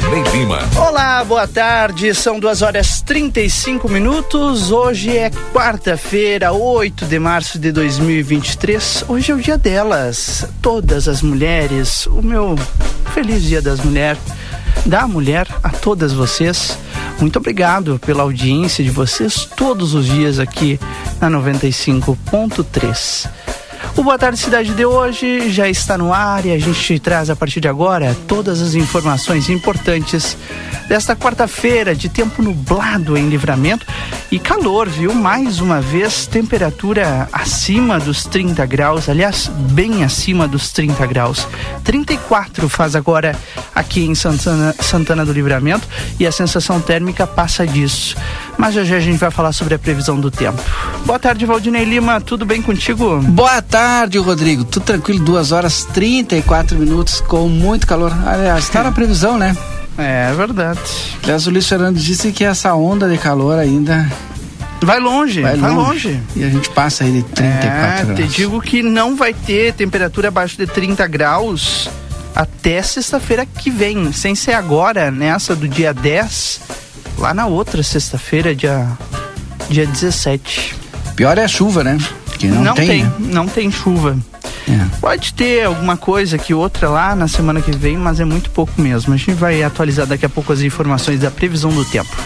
Valdinei Lima. Olá, boa tarde. São duas horas 35 minutos. Hoje é quarta-feira, 8 de março de 2023. Hoje é o dia delas. Todas as mulheres. O meu feliz dia das mulheres. Da mulher a todas vocês. Muito obrigado pela audiência de vocês todos os dias aqui na 95.3. O Boa Tarde Cidade de hoje já está no ar e a gente traz a partir de agora todas as informações importantes desta quarta-feira de tempo nublado em livramento e calor, viu? Mais uma vez, temperatura acima dos 30 graus, aliás, bem acima dos 30 graus. 34 faz agora aqui em Santana, Santana do Livramento e a sensação térmica passa disso. Mas já já a gente vai falar sobre a previsão do tempo. Boa tarde, Valdinei Lima, tudo bem contigo? Boa tarde, Rodrigo. Tudo tranquilo, 2 horas 34 minutos com muito calor. Aliás, está na previsão, né? É, é verdade. Aliás, o Luiz Fernando disse que essa onda de calor ainda Vai longe, vai, vai longe. longe. E a gente passa aí de 34 é, graus. Te digo que não vai ter temperatura abaixo de 30 graus até sexta-feira que vem. Sem ser agora, nessa do dia 10, lá na outra sexta-feira, dia, dia 17. Pior é a chuva, né? Que não, não tem, tem né? não tem chuva. É. Pode ter alguma coisa que outra lá na semana que vem, mas é muito pouco mesmo. A gente vai atualizar daqui a pouco as informações da previsão do tempo.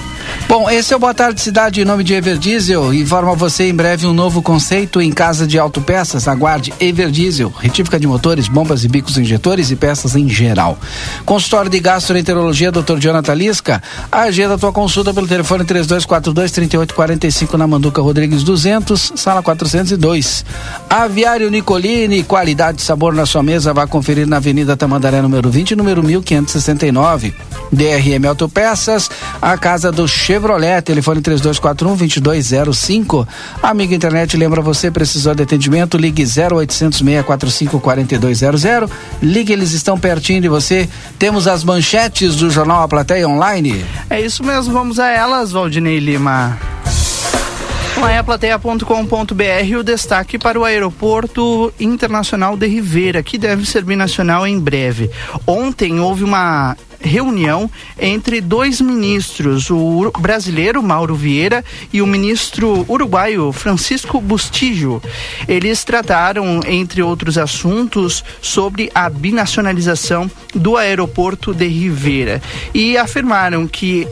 Bom, esse é o Boa Tarde Cidade em nome de Everdiesel. Informa você em breve um novo conceito em casa de autopeças. Aguarde Everdiesel, retífica de motores, bombas e bicos injetores e peças em geral. Consultório de Gastroenterologia, Dr. Jonathan Lisca. Agenda tua consulta pelo telefone 3242 3845 na Manduca Rodrigues 200, sala 402. Aviário Nicolini, qualidade e sabor na sua mesa. Vá conferir na Avenida Tamandaré número 20, número 1569. DRM Autopeças, a casa do Chevrolet, telefone 3241 2205. Amiga internet lembra você, precisou de atendimento, ligue 0800 645 4200. Ligue, eles estão pertinho de você. Temos as manchetes do jornal A Plateia Online. É isso mesmo, vamos a elas, Valdinei Lima. Lá plateia.com.br o destaque para o aeroporto internacional de Ribeira, que deve ser binacional em breve. Ontem houve uma reunião entre dois ministros, o brasileiro Mauro Vieira e o ministro uruguaio Francisco Bustillo. Eles trataram, entre outros assuntos, sobre a binacionalização do aeroporto de Rivera e afirmaram que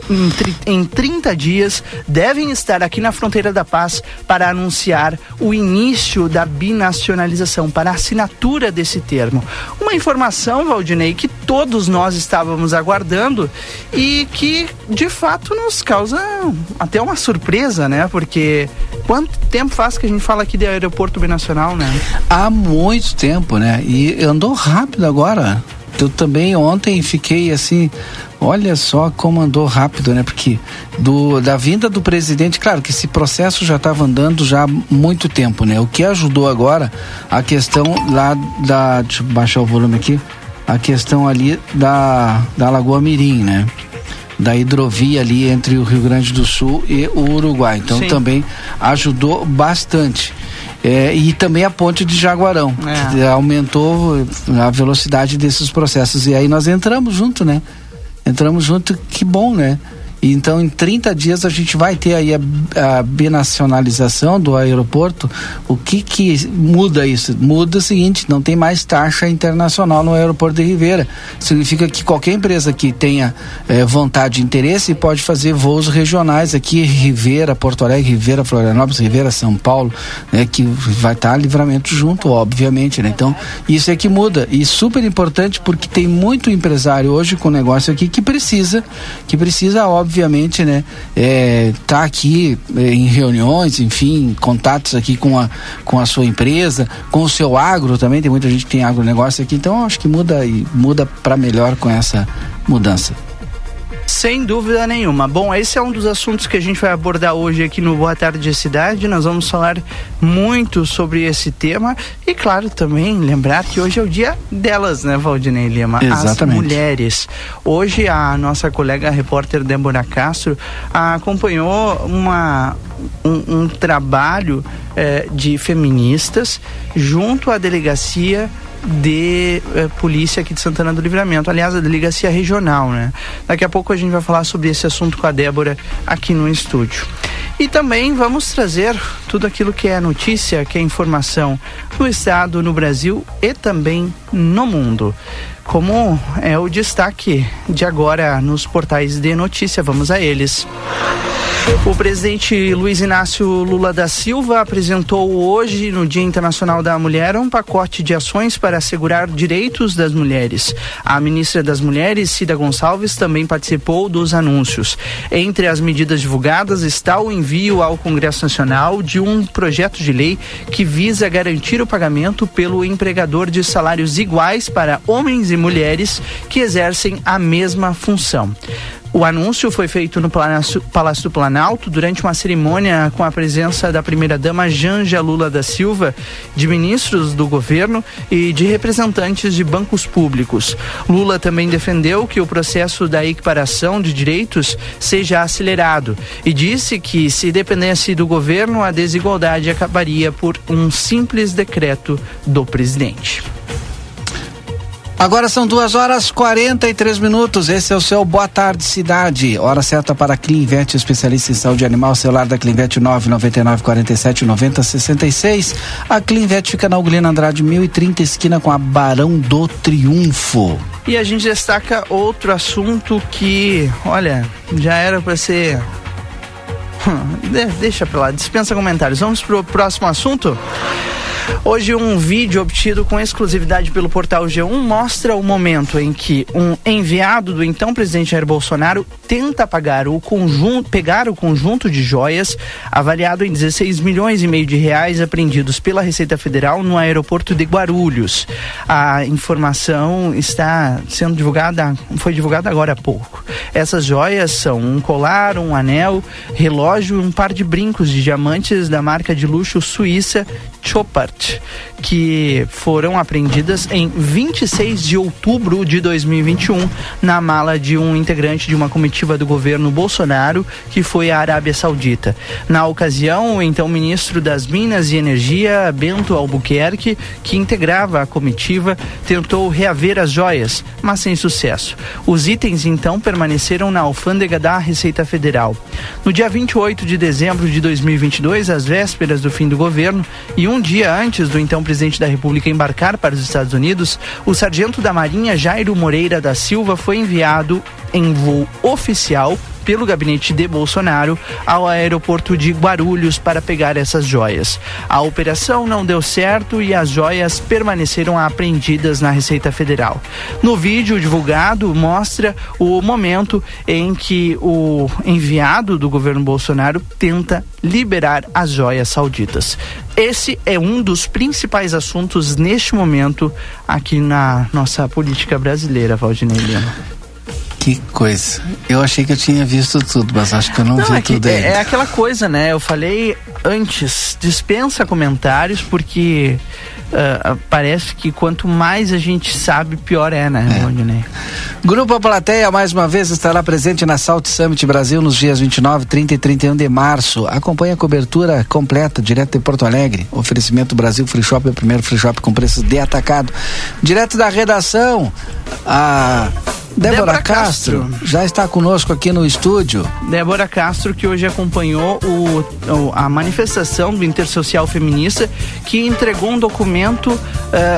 em, em 30 dias devem estar aqui na fronteira da paz para anunciar o início da binacionalização, para a assinatura desse termo. Uma informação, Valdinei, que todos nós estávamos aguardando e que de fato nos causa até uma surpresa, né? Porque quanto tempo faz que a gente fala aqui de aeroporto binacional, né? Há muito tempo, né? E andou rápido agora. Eu também ontem fiquei assim, olha só como andou rápido, né? Porque do, da vinda do presidente, claro que esse processo já estava andando já há muito tempo, né? O que ajudou agora a questão lá da. Deixa eu baixar o volume aqui a questão ali da, da Lagoa Mirim, né? Da hidrovia ali entre o Rio Grande do Sul e o Uruguai. Então Sim. também ajudou bastante. É, e também a ponte de Jaguarão, é. que aumentou a velocidade desses processos. E aí nós entramos junto, né? Entramos junto, que bom, né? Então, em 30 dias a gente vai ter aí a, a binacionalização do aeroporto. O que que muda isso? Muda o seguinte, não tem mais taxa internacional no aeroporto de Ribeira. Significa que qualquer empresa que tenha eh, vontade e interesse pode fazer voos regionais aqui, Ribeira, Porto Alegre, Ribeira, Florianópolis, Ribeira, São Paulo, né, que vai estar tá livramento junto, obviamente, né? Então, isso é que muda e super importante porque tem muito empresário hoje com negócio aqui que precisa, que precisa, óbvio, obviamente, né, é, tá aqui é, em reuniões, enfim, contatos aqui com a, com a sua empresa, com o seu agro também, tem muita gente que tem agronegócio aqui, então acho que muda e muda para melhor com essa mudança. Sem dúvida nenhuma. Bom, esse é um dos assuntos que a gente vai abordar hoje aqui no Boa Tarde Cidade. Nós vamos falar muito sobre esse tema e, claro, também lembrar que hoje é o dia delas, né, Valdinei Lima? Exatamente. As mulheres. Hoje a nossa colega repórter Débora Castro acompanhou uma, um, um trabalho eh, de feministas junto à delegacia de eh, polícia aqui de Santana do Livramento, aliás, a delegacia regional, né? Daqui a pouco a gente vai falar sobre esse assunto com a Débora aqui no estúdio. E também vamos trazer tudo aquilo que é notícia, que é informação no estado, no Brasil e também no mundo. Como é o destaque de agora nos portais de notícia, vamos a eles. O presidente Luiz Inácio Lula da Silva apresentou hoje, no Dia Internacional da Mulher, um pacote de ações para assegurar direitos das mulheres. A ministra das Mulheres, Cida Gonçalves, também participou dos anúncios. Entre as medidas divulgadas está o envio ao Congresso Nacional de um projeto de lei que visa garantir o pagamento pelo empregador de salários iguais para homens e mulheres que exercem a mesma função. O anúncio foi feito no Palácio, do Planalto durante uma cerimônia com a presença da primeira-dama Janja Lula da Silva, de ministros do governo e de representantes de bancos públicos. Lula também defendeu que o processo da equiparação de direitos seja acelerado e disse que, se dependesse do governo, a desigualdade acabaria por um simples decreto do presidente. Agora são duas horas 43 minutos. Esse é o seu Boa Tarde Cidade. Hora certa para a Clinvet, especialista em saúde animal. Celular da Clinvet 999 47 90 66. A Clinvet fica na Ugolina Andrade 1030, esquina com a Barão do Triunfo. E a gente destaca outro assunto que, olha, já era para ser. Deixa pra lá, dispensa comentários. Vamos pro próximo assunto? Hoje, um vídeo obtido com exclusividade pelo portal G1 mostra o momento em que um enviado do então presidente Jair Bolsonaro tenta pagar o conjunto, pegar o conjunto de joias avaliado em 16 milhões e meio de reais apreendidos pela Receita Federal no aeroporto de Guarulhos. A informação está sendo divulgada, foi divulgada agora há pouco. Essas joias são um colar, um anel, relógio e um par de brincos de diamantes da marca de luxo suíça Chopard, que foram apreendidas em 26 de outubro de 2021 na mala de um integrante de uma comitiva do governo Bolsonaro que foi à Arábia Saudita. Na ocasião, o então ministro das Minas e Energia, Bento Albuquerque, que integrava a comitiva, tentou reaver as joias, mas sem sucesso. Os itens então permaneceram na alfândega da Receita Federal. No dia 28 de dezembro de 2022, às vésperas do fim do governo, e um dia antes do então presidente da República embarcar para os Estados Unidos, o sargento da Marinha Jairo Moreira da Silva foi enviado em voo oficial pelo gabinete de Bolsonaro ao aeroporto de Guarulhos para pegar essas joias. A operação não deu certo e as joias permaneceram apreendidas na Receita Federal. No vídeo divulgado mostra o momento em que o enviado do governo Bolsonaro tenta liberar as joias sauditas. Esse é um dos principais assuntos neste momento aqui na nossa política brasileira, Valdinei Lima. Que coisa. Eu achei que eu tinha visto tudo, mas acho que eu não, não vi é tudo ainda. É, é aquela coisa, né? Eu falei antes, dispensa comentários, porque uh, parece que quanto mais a gente sabe, pior é, né, é. Grupo Plateia, mais uma vez, estará presente na Salt Summit Brasil nos dias 29, 30 e 31 de março. Acompanhe a cobertura completa, direto de Porto Alegre. Oferecimento Brasil Free Shop, é o primeiro free shop com preços de atacado. Direto da redação, a Débora, Débora Castro, Castro, já está conosco aqui no estúdio. Débora Castro, que hoje acompanhou o, o, a manifestação do Intersocial Feminista, que entregou um documento uh,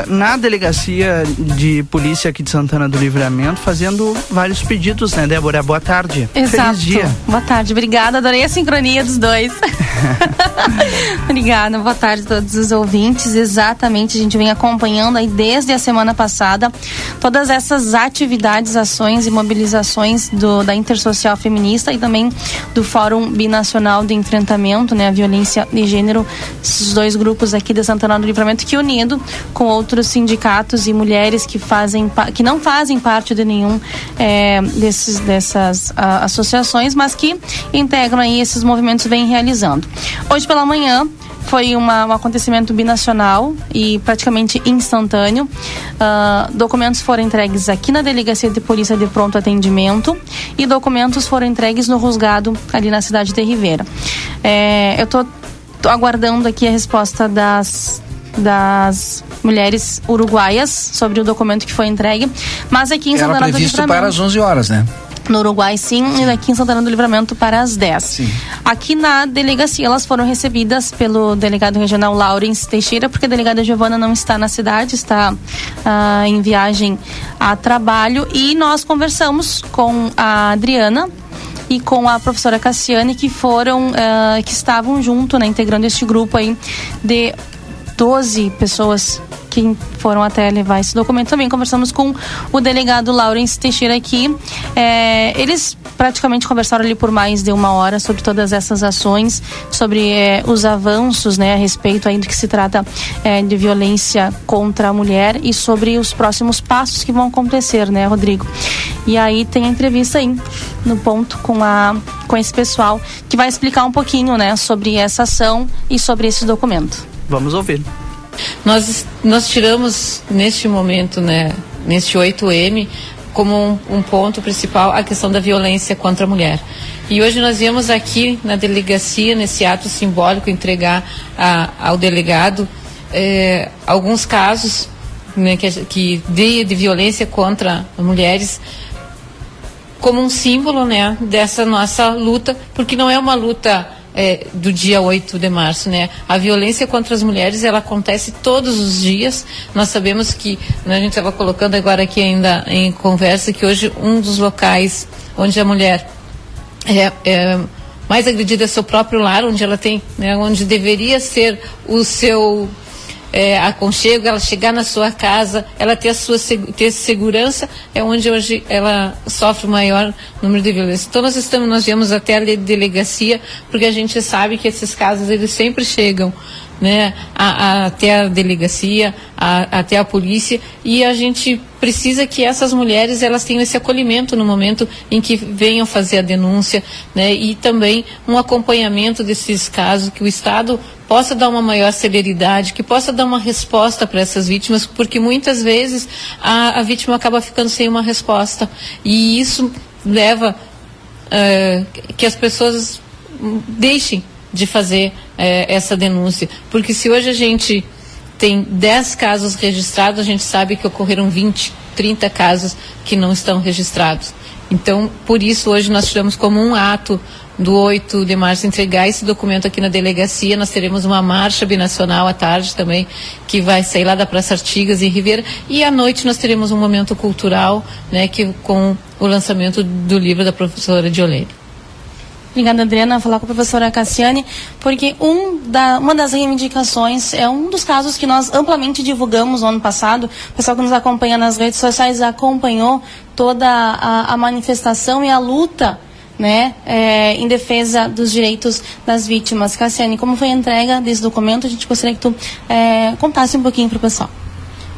na delegacia de polícia aqui de Santana do Livramento, fazendo vários pedidos, né, Débora? Boa tarde. Exato. Feliz dia. Boa tarde, obrigada. Adorei a sincronia dos dois. Obrigada, boa tarde a todos os ouvintes. Exatamente, a gente vem acompanhando aí desde a semana passada todas essas atividades, ações e mobilizações do, da Intersocial Feminista e também do Fórum Binacional de Enfrentamento né, à Violência de Gênero, esses dois grupos aqui de Santana do Livramento que unido com outros sindicatos e mulheres que fazem que não fazem parte de nenhum é, desses, dessas a, associações, mas que integram aí esses movimentos vêm realizando. Hoje pela manhã foi uma, um acontecimento binacional e praticamente instantâneo. Uh, documentos foram entregues aqui na Delegacia de Polícia de Pronto Atendimento e documentos foram entregues no Rusgado, ali na cidade de Ribeira. É, eu estou aguardando aqui a resposta das das mulheres uruguaias sobre o documento que foi entregue, mas aqui em Era Santana previsto do Livramento... para as 11 horas, né? No Uruguai, sim, sim, e aqui em Santana do Livramento para as 10. Sim. Aqui na delegacia, elas foram recebidas pelo delegado regional Laurence Teixeira, porque a delegada Giovana não está na cidade, está ah, em viagem a trabalho. E nós conversamos com a Adriana, e com a professora Cassiane que foram uh, que estavam junto, né, integrando este grupo aí de 12 pessoas que foram até levar esse documento. Também conversamos com o delegado Laurence Teixeira aqui. É, eles praticamente conversaram ali por mais de uma hora sobre todas essas ações, sobre é, os avanços né, a respeito ainda que se trata é, de violência contra a mulher e sobre os próximos passos que vão acontecer, né, Rodrigo? E aí tem a entrevista aí no ponto com a com esse pessoal que vai explicar um pouquinho, né, sobre essa ação e sobre esse documento. Vamos ouvir. Nós, nós tiramos neste momento, né, neste 8M, como um, um, ponto principal a questão da violência contra a mulher. E hoje nós viemos aqui na delegacia, nesse ato simbólico, entregar a, ao delegado eh, alguns casos né, que, que de, de violência contra mulheres como um símbolo né, dessa nossa luta, porque não é uma luta é, do dia 8 de março, né? A violência contra as mulheres, ela acontece todos os dias. Nós sabemos que, né, a gente estava colocando agora aqui ainda em conversa, que hoje um dos locais onde a mulher é, é mais agredida é seu próprio lar, onde ela tem, né, onde deveria ser o seu é, aconchego, ela chegar na sua casa, ela ter a sua ter segurança, é onde hoje ela sofre o maior número de violência. Então nós estamos, nós viemos até a delegacia, porque a gente sabe que esses casos eles sempre chegam né, a, a, até a delegacia, a, até a polícia, e a gente precisa que essas mulheres elas tenham esse acolhimento no momento em que venham fazer a denúncia, né, e também um acompanhamento desses casos, que o Estado possa dar uma maior celeridade, que possa dar uma resposta para essas vítimas, porque muitas vezes a, a, vítima acaba ficando sem uma resposta, e isso leva uh, que as pessoas deixem de fazer é, essa denúncia. Porque se hoje a gente tem 10 casos registrados, a gente sabe que ocorreram 20, 30 casos que não estão registrados. Então, por isso, hoje nós tiramos como um ato do 8 de março entregar esse documento aqui na delegacia. Nós teremos uma marcha binacional à tarde também, que vai sair lá da Praça Artigas, em Ribeira. E à noite nós teremos um momento cultural, né, que, com o lançamento do livro da professora Diolene. Obrigada, Adriana. Falar com a professora Cassiane, porque um da, uma das reivindicações é um dos casos que nós amplamente divulgamos no ano passado. O pessoal que nos acompanha nas redes sociais acompanhou toda a, a manifestação e a luta né, é, em defesa dos direitos das vítimas. Cassiane, como foi a entrega desse documento? A gente gostaria que tu é, contasse um pouquinho para o pessoal.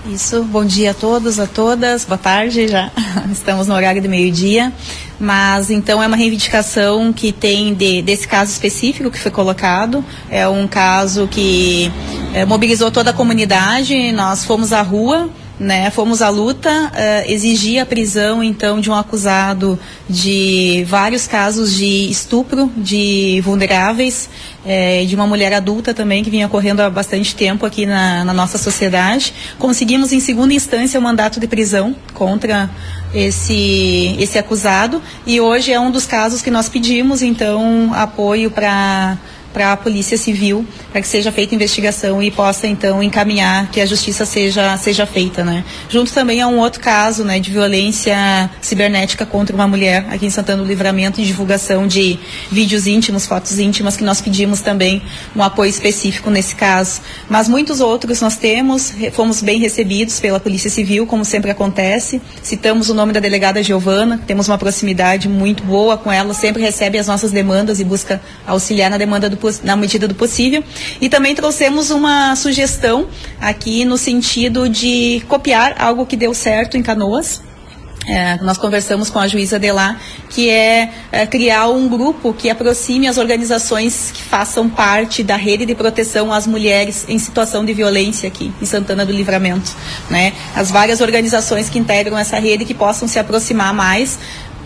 Isso, bom dia a todos, a todas, boa tarde já. Estamos no horário do meio-dia. Mas então é uma reivindicação que tem de, desse caso específico que foi colocado. É um caso que é, mobilizou toda a comunidade. Nós fomos à rua né? Fomos à luta, uh, exigia a prisão então de um acusado de vários casos de estupro de vulneráveis, eh, de uma mulher adulta também que vinha ocorrendo há bastante tempo aqui na, na nossa sociedade. Conseguimos em segunda instância o mandato de prisão contra esse esse acusado e hoje é um dos casos que nós pedimos então apoio para para a Polícia Civil, para que seja feita investigação e possa então encaminhar que a justiça seja seja feita, né? Junto também a um outro caso, né, de violência cibernética contra uma mulher aqui em Santana do Livramento e divulgação de vídeos íntimos, fotos íntimas que nós pedimos também um apoio específico nesse caso. Mas muitos outros nós temos, fomos bem recebidos pela Polícia Civil, como sempre acontece. Citamos o nome da delegada Giovana, temos uma proximidade muito boa com ela, sempre recebe as nossas demandas e busca auxiliar na demanda do na medida do possível. E também trouxemos uma sugestão aqui no sentido de copiar algo que deu certo em Canoas. É, nós conversamos com a juíza de lá, que é, é, criar um grupo que aproxime as organizações que façam parte da rede de proteção às mulheres em situação de violência aqui em Santana do Livramento. Né? As várias organizações que integram essa rede que possam se aproximar mais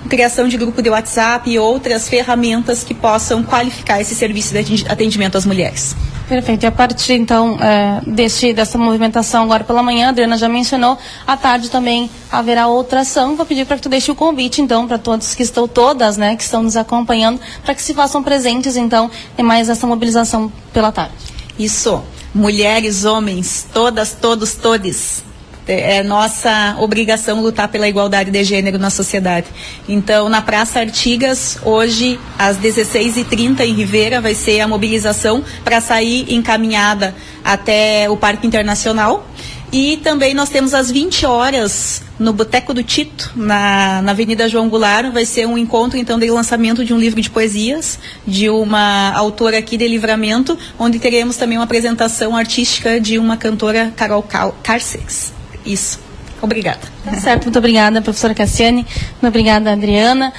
criação de grupo de WhatsApp e outras ferramentas que possam qualificar esse serviço de atendimento às mulheres. Perfeito. E a partir, então, é, deste, dessa movimentação agora pela manhã, a Adriana já mencionou, à tarde também haverá outra ação. Vou pedir para que tu deixe o convite, então, para todos que estão, todas, né, que estão nos acompanhando, para que se façam presentes, então, em mais essa mobilização pela tarde. Isso. Mulheres, homens, todas, todos, todes é nossa obrigação lutar pela igualdade de gênero na sociedade. Então, na Praça Artigas, hoje, às 16h30, em Ribeira, vai ser a mobilização para sair encaminhada até o Parque Internacional. E também nós temos às 20 horas no Boteco do Tito, na, na Avenida João Goulart, vai ser um encontro então de lançamento de um livro de poesias de uma autora aqui de Livramento, onde teremos também uma apresentação artística de uma cantora Carol Carcex. Isso. Obrigada. Tá certo, muito obrigada, professora Cassiane. Muito obrigada, Adriana.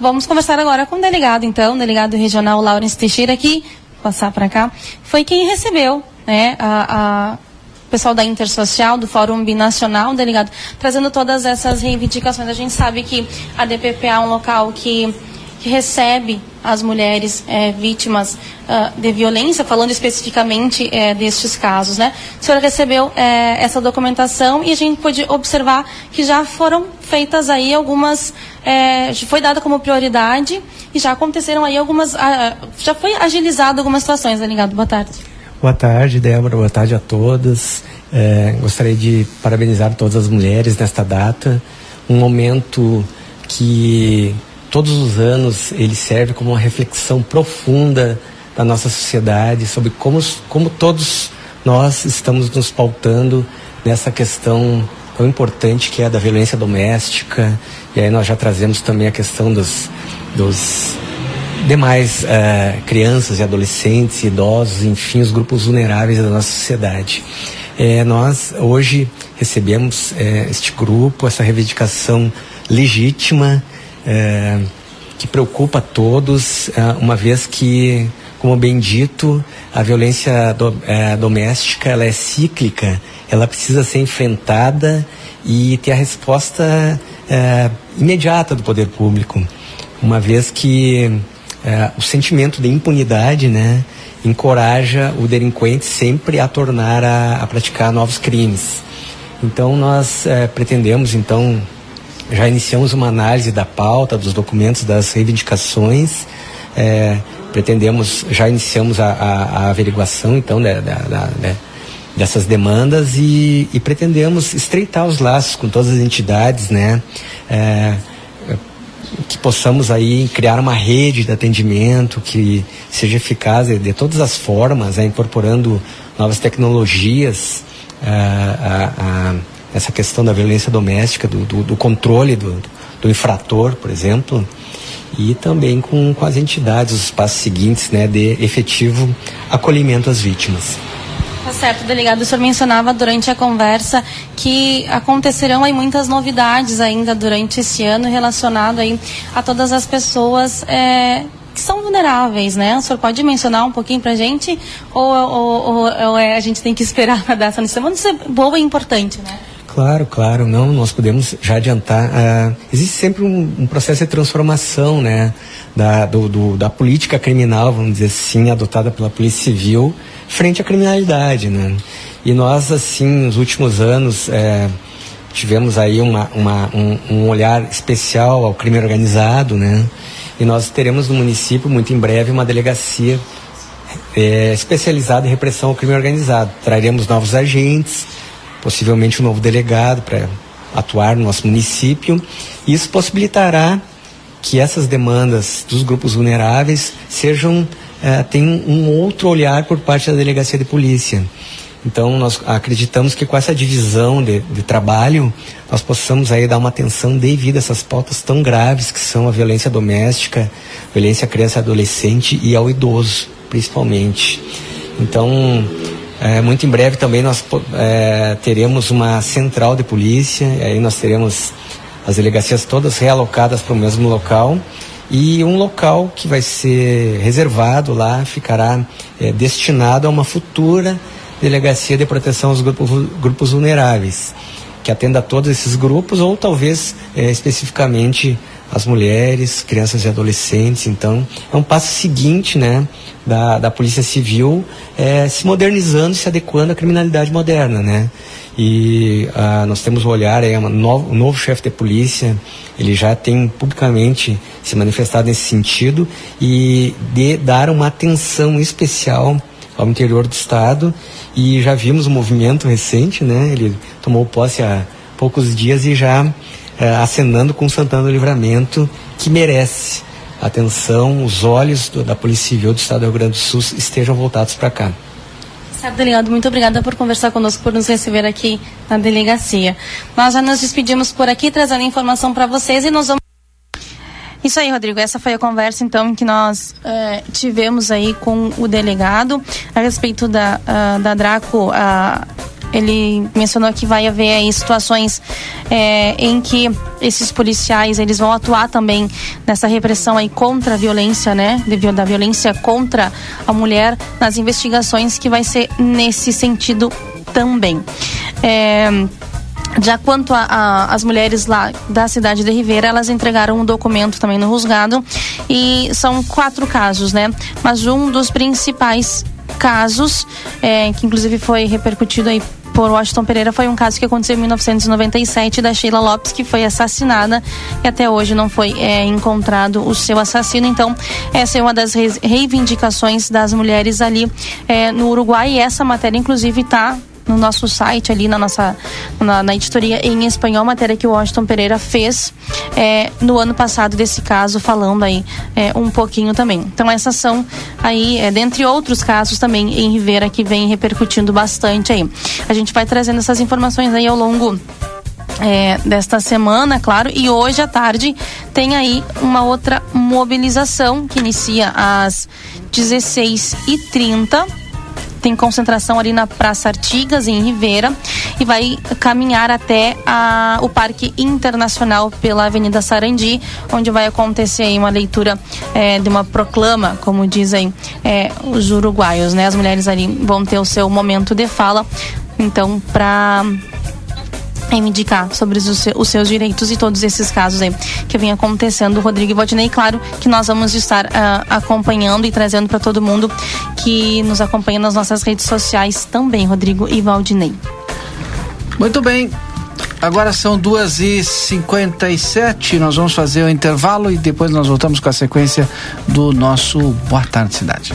Vamos conversar agora com o delegado, então, o delegado regional Laurence Teixeira, aqui, passar para cá. Foi quem recebeu, né, a, a pessoal da Intersocial, do Fórum Binacional, delegado, trazendo todas essas reivindicações. A gente sabe que a DPPA é um local que que recebe as mulheres é, vítimas uh, de violência, falando especificamente é, destes casos, né? A senhora recebeu é, essa documentação e a gente pôde observar que já foram feitas aí algumas, é, foi dada como prioridade e já aconteceram aí algumas, uh, já foi agilizado algumas situações, né, ligado? Boa tarde. Boa tarde, Débora. Boa tarde a todas. É, gostaria de parabenizar todas as mulheres nesta data, um momento que todos os anos ele serve como uma reflexão profunda da nossa sociedade sobre como, como todos nós estamos nos pautando nessa questão tão importante que é da violência doméstica. E aí nós já trazemos também a questão dos, dos demais uh, crianças e adolescentes, idosos, enfim, os grupos vulneráveis da nossa sociedade. É, nós hoje recebemos é, este grupo, essa reivindicação legítima é, que preocupa a todos, é, uma vez que, como bem dito, a violência do, é, doméstica ela é cíclica, ela precisa ser enfrentada e ter a resposta é, imediata do poder público, uma vez que é, o sentimento de impunidade, né, encoraja o delinquente sempre a tornar a, a praticar novos crimes. Então nós é, pretendemos então já iniciamos uma análise da pauta, dos documentos, das reivindicações. É, pretendemos, já iniciamos a, a, a averiguação, então, da, da, da, né, dessas demandas e, e, pretendemos estreitar os laços com todas as entidades, né? É, que possamos aí criar uma rede de atendimento que seja eficaz de, de todas as formas, né? incorporando novas tecnologias, é, a, a essa questão da violência doméstica, do, do, do controle do, do, infrator, por exemplo, e também com, com as entidades, os passos seguintes né, de efetivo acolhimento às vítimas. Tá certo, delegado. O senhor mencionava durante a conversa que acontecerão aí muitas novidades ainda durante esse ano relacionado aí a todas as pessoas é, que são vulneráveis, né? O senhor pode mencionar um pouquinho pra gente? Ou, ou, ou, ou é, a gente tem que esperar para dar essa notícia? Mas isso é boa e importante, né? Claro, claro, não, nós podemos já adiantar. Uh, existe sempre um, um, processo de transformação, né, da, do, do, da política criminal, vamos dizer assim, adotada pela Polícia Civil frente à criminalidade, né. E nós, assim, nos últimos anos, é, tivemos aí uma, uma, um, um olhar especial ao crime organizado, né, e nós teremos no município, muito em breve, uma delegacia é, especializada em repressão ao crime organizado. Traremos novos agentes, possivelmente um novo delegado para atuar no nosso município. Isso possibilitará que essas demandas dos grupos vulneráveis sejam é, tenham um outro olhar por parte da delegacia de polícia. Então nós acreditamos que com essa divisão de, de, trabalho nós possamos aí dar uma atenção devida a essas pautas tão graves que são a violência doméstica, violência à criança e adolescente e ao idoso, principalmente. Então é, muito em breve também nós é, teremos uma central de polícia, aí nós teremos as delegacias todas realocadas para o mesmo local e um local que vai ser reservado lá ficará é, destinado a uma futura delegacia de proteção aos grupos, grupos vulneráveis, que atenda a todos esses grupos ou talvez é, especificamente as mulheres, crianças e adolescentes. Então, é um passo seguinte, né, da, da Polícia Civil é, se modernizando, se adequando à criminalidade moderna, né? E ah, nós temos o olhar, é, um novo, novo chefe de polícia, ele já tem publicamente se manifestado nesse sentido e de dar uma atenção especial ao interior do estado e já vimos um movimento recente, né? Ele tomou posse há poucos dias e já é, acenando com Santana do Livramento, que merece atenção, os olhos do, da Polícia Civil do Estado do Rio Grande do Sul estejam voltados para cá. Certo, delegado, muito obrigada por conversar conosco, por nos receber aqui na delegacia. Nós já nos despedimos por aqui, trazendo informação para vocês e nós vamos. Isso aí, Rodrigo. Essa foi a conversa, então, que nós uh, tivemos aí com o delegado a respeito da, uh, da Draco. Uh, ele mencionou que vai haver aí situações é, em que esses policiais eles vão atuar também nessa repressão aí contra a violência, né, da violência contra a mulher nas investigações que vai ser nesse sentido também. É, já quanto às mulheres lá da cidade de Ribeira, elas entregaram um documento também no Rusgado e são quatro casos, né? Mas um dos principais casos, é, que inclusive foi repercutido aí por Washington Pereira foi um caso que aconteceu em 1997 da Sheila Lopes, que foi assassinada e até hoje não foi é, encontrado o seu assassino. Então, essa é uma das reivindicações das mulheres ali é, no Uruguai e essa matéria, inclusive, está no nosso site ali, na nossa na, na, editoria em espanhol, matéria que o Washington Pereira fez é, no ano passado desse caso, falando aí é, um pouquinho também. Então essas são aí, é, dentre outros casos também em Rivera que vem repercutindo bastante aí. A gente vai trazendo essas informações aí ao longo é, desta semana, claro, e hoje à tarde tem aí uma outra mobilização que inicia às 16h30 tem concentração ali na Praça Artigas, em Ribeira, e vai caminhar até a, o Parque Internacional pela Avenida Sarandi, onde vai acontecer aí uma leitura é, de uma proclama, como dizem é, os uruguaios, né? As mulheres ali vão ter o seu momento de fala, então, para reivindicar sobre os, seus direitos e todos esses casos aí que vem acontecendo, Rodrigo e Valdinei. Claro que nós vamos estar uh, acompanhando e trazendo para todo mundo que nos acompanha nas nossas redes sociais também, Rodrigo e Valdinei. Muito bem. Agora são duas e cinquenta e sete, nós vamos fazer o intervalo e depois nós voltamos com a sequência do nosso Boa Tarde Cidade.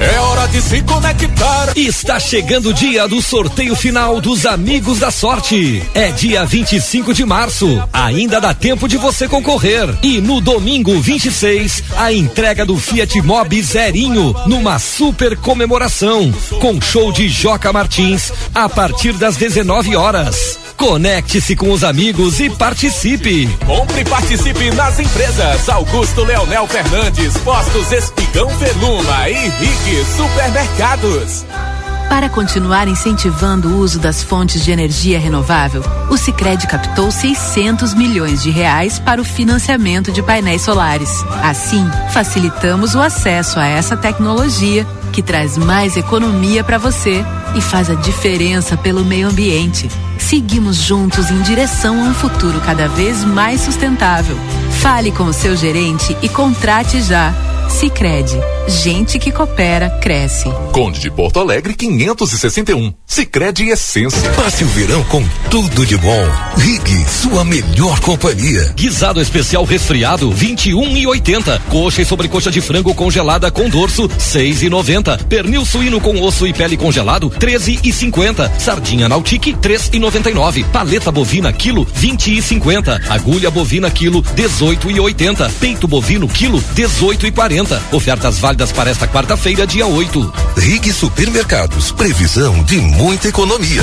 É hora de se conectar. Está chegando o dia do sorteio final dos Amigos da Sorte. É dia 25 de março. Ainda dá tempo de você concorrer. E no domingo 26, a entrega do Fiat Mobi Zerinho numa super comemoração com show de Joca Martins a partir das 19 horas. Conecte-se com os amigos e participe. Compre e participe nas empresas Augusto Leonel Fernandes, Postos Espigão Veluma e Rick Supermercados. Para continuar incentivando o uso das fontes de energia renovável, o Sicredi captou 600 milhões de reais para o financiamento de painéis solares. Assim, facilitamos o acesso a essa tecnologia que traz mais economia para você e faz a diferença pelo meio ambiente. Seguimos juntos em direção a um futuro cada vez mais sustentável. Fale com o seu gerente e contrate já. Sicredi, gente que coopera cresce. Conde de Porto Alegre 561. Sicredi Essência. Passe o verão com tudo de bom. Rig, sua melhor companhia. Guisado especial resfriado 21 e 80. Coxa e sobrecoxa de frango congelada com dorso 6 e 90. Pernil suíno com osso e pele congelado 13 e 50. Sardinha Nautique 3 e 99. Paleta bovina quilo 20 e 50. Agulha bovina quilo 18 e 80. Peito bovino quilo 18 e 40. Ofertas válidas para esta quarta-feira, dia 8. Rig Supermercados. Previsão de muita economia.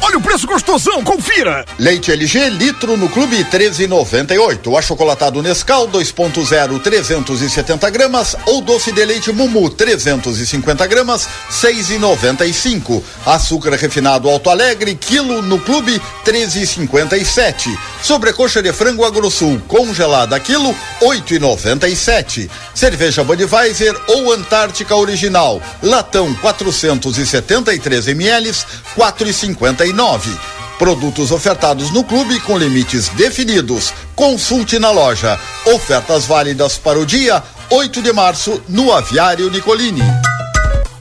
Olha o preço gostosão, confira! Leite LG litro no Clube 13,98. Achocolatado Nescau 2.0 370 gramas ou doce de leite Mumu 350 gramas 6,95. Açúcar refinado Alto Alegre quilo no Clube 13,57. Sobrecoxa de frango Agrosul congelada quilo 8,97. Cerveja Budweiser ou Antártica Original latão 473 ml 4,59 Produtos ofertados no clube com limites definidos. Consulte na loja. Ofertas válidas para o dia 8 de março no Aviário Nicolini.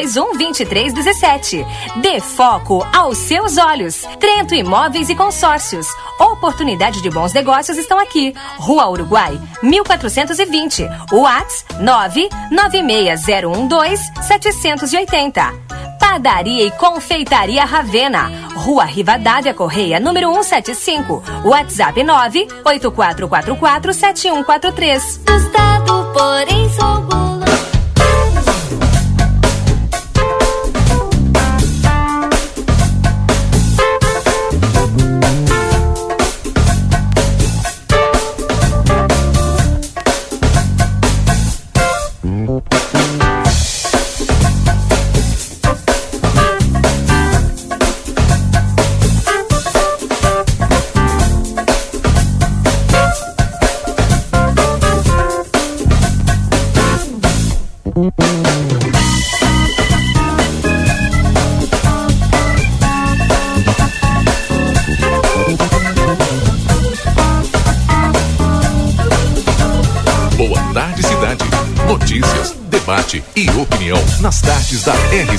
98421 2317. Dê foco aos seus olhos. Trento Imóveis e Consórcios. Oportunidade de bons negócios estão aqui. Rua Uruguai, 1420. WhatsApp 9960112 780. Padaria e Confeitaria Ravena. Rua Rivadavia Correia, número 175. WhatsApp 984447143. Tostado, porém sou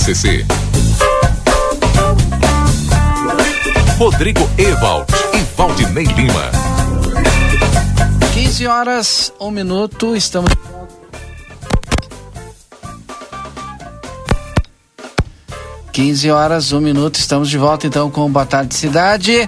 RCC. Rodrigo Ewald e Valdinei Lima. 15 horas, um minuto, estamos. Quinze horas, um minuto, estamos de volta então com Boa Tarde Cidade.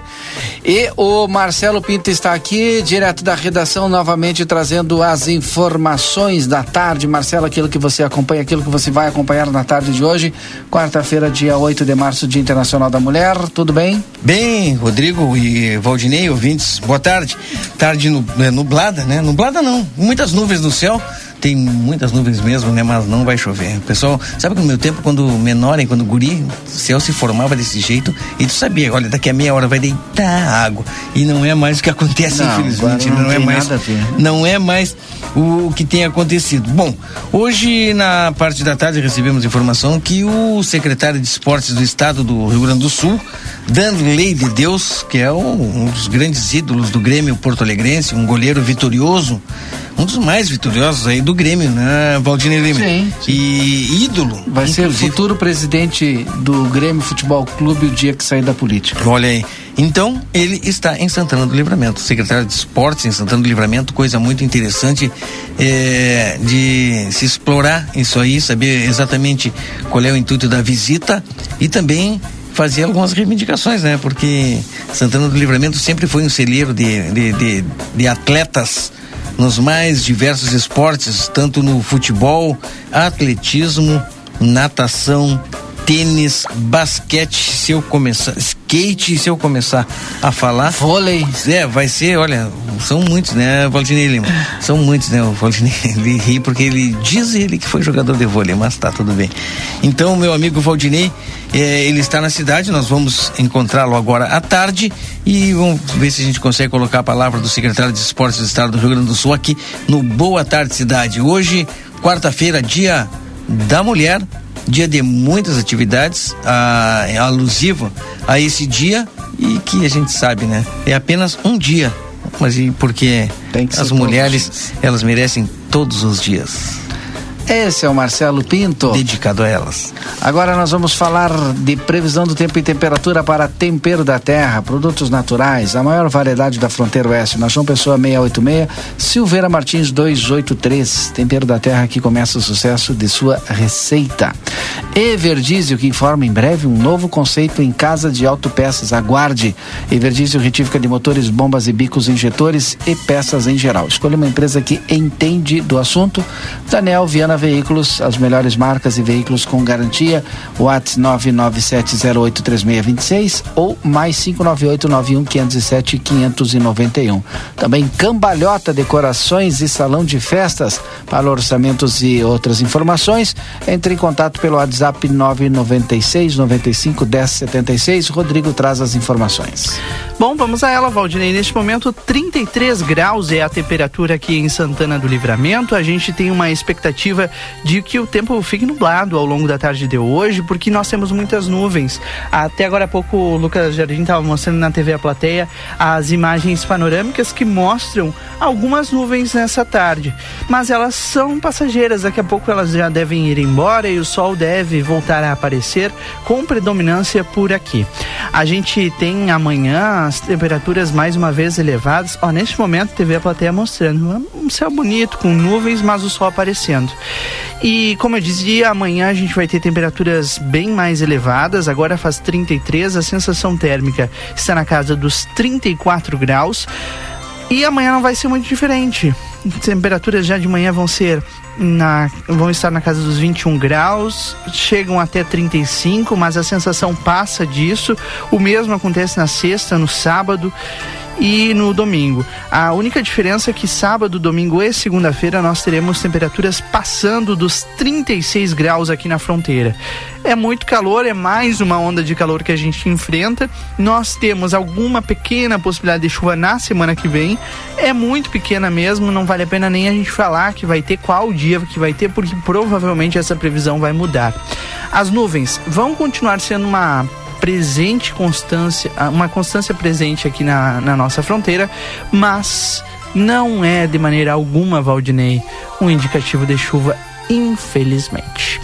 E o Marcelo Pinto está aqui, direto da redação, novamente trazendo as informações da tarde. Marcelo, aquilo que você acompanha, aquilo que você vai acompanhar na tarde de hoje, quarta-feira, dia 8 de março, Dia Internacional da Mulher. Tudo bem? Bem, Rodrigo e Valdinei, ouvintes, boa tarde. Tarde é, nublada, né? Nublada não, muitas nuvens no céu. Tem muitas nuvens mesmo, né? Mas não vai chover. Pessoal, sabe que no meu tempo, quando menor, hein, quando guri, o céu se formava desse jeito e tu sabia, olha, daqui a meia hora vai deitar água. E não é mais o que acontece, Não, infelizmente. não Não, é mais. ver. Não é mais o que tem acontecido. Bom, hoje na parte da tarde recebemos informação que o secretário de esportes do estado do Rio Grande do Sul, Danley de Deus, que é um, um dos grandes ídolos do Grêmio Porto Alegrense, um goleiro vitorioso, um dos mais vitoriosos aí do Grêmio, né, Valdinei Lima? Sim, E ídolo. Vai ser futuro presidente do Grêmio Futebol Clube o dia que sair da política. Olha aí. Então, ele está em Santana do Livramento, secretário de Esportes em Santana do Livramento, coisa muito interessante é, de se explorar isso aí, saber exatamente qual é o intuito da visita e também fazer algumas reivindicações, né? Porque Santana do Livramento sempre foi um celeiro de, de, de, de atletas nos mais diversos esportes, tanto no futebol, atletismo, natação, tênis, basquete, se eu começar, skate, se eu começar a falar. Vôlei. É, vai ser, olha, são muitos, né, Valdinei Lima? São muitos, né? O Valdinei, ele ri porque ele diz ele que foi jogador de vôlei, mas tá tudo bem. Então, meu amigo Valdinei, eh, ele está na cidade, nós vamos encontrá-lo agora à tarde e vamos ver se a gente consegue colocar a palavra do secretário de Esportes do Estado do Rio Grande do Sul aqui no Boa Tarde Cidade. Hoje, quarta-feira, dia da mulher, dia de muitas atividades, ah, alusivo a esse dia e que a gente sabe, né? É apenas um dia, mas e porque as mulheres, elas merecem todos os dias. Esse é o Marcelo Pinto. Dedicado a elas. Agora nós vamos falar de previsão do tempo e temperatura para Tempero da Terra, produtos naturais, a maior variedade da fronteira oeste. Na João Pessoa 686, Silveira Martins 283. Tempero da Terra que começa o sucesso de sua receita. Everdiesel que informa em breve um novo conceito em casa de autopeças. Aguarde. Everdiesel retífica de motores, bombas e bicos, injetores e peças em geral. Escolha uma empresa que entende do assunto. Daniel Viana Veículos, as melhores marcas e veículos com garantia. WhatsApp 997083626 ou mais 598-91-507-591. Também Cambalhota Decorações e Salão de Festas. Para orçamentos e outras informações, entre em contato pelo WhatsApp 996 95 10 76. Rodrigo traz as informações. Bom, vamos a ela, Valdinei. Neste momento, 33 graus é a temperatura aqui em Santana do Livramento. A gente tem uma expectativa de que o tempo fique nublado ao longo da tarde de hoje, porque nós temos muitas nuvens. Até agora há pouco o Lucas Jardim estava mostrando na TV A Plateia as imagens panorâmicas que mostram algumas nuvens nessa tarde. Mas elas são passageiras, daqui a pouco elas já devem ir embora e o sol deve voltar a aparecer com predominância por aqui. A gente tem amanhã as temperaturas mais uma vez elevadas. Ó, neste momento, TV A Plateia mostrando um céu bonito com nuvens, mas o sol aparecendo. E como eu dizia, amanhã a gente vai ter temperaturas bem mais elevadas. Agora faz 33, a sensação térmica está na casa dos 34 graus. E amanhã não vai ser muito diferente. Temperaturas já de manhã vão ser na, vão estar na casa dos 21 graus, chegam até 35, mas a sensação passa disso. O mesmo acontece na sexta, no sábado e no domingo. A única diferença é que sábado, domingo e segunda-feira nós teremos temperaturas passando dos 36 graus aqui na fronteira. É muito calor, é mais uma onda de calor que a gente enfrenta. Nós temos alguma pequena possibilidade de chuva na semana que vem. É muito pequena mesmo, não vale a pena nem a gente falar que vai ter qual dia que vai ter, porque provavelmente essa previsão vai mudar. As nuvens vão continuar sendo uma presente constância, uma constância presente aqui na, na nossa fronteira, mas não é de maneira alguma, Valdinei, um indicativo de chuva, infelizmente.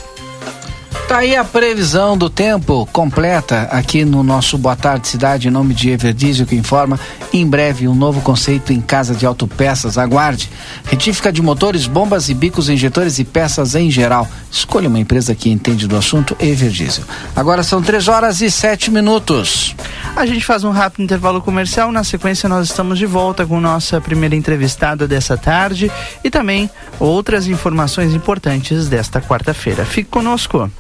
Tá aí a previsão do tempo completa aqui no nosso Boa Tarde Cidade, em nome de Everdiesel, que informa em breve um novo conceito em casa de autopeças. Aguarde. Retífica de motores, bombas e bicos, injetores e peças em geral. Escolha uma empresa que entende do assunto, Everdiesel. Agora são três horas e sete minutos. A gente faz um rápido intervalo comercial. Na sequência, nós estamos de volta com nossa primeira entrevistada dessa tarde e também outras informações importantes desta quarta-feira. Fique conosco.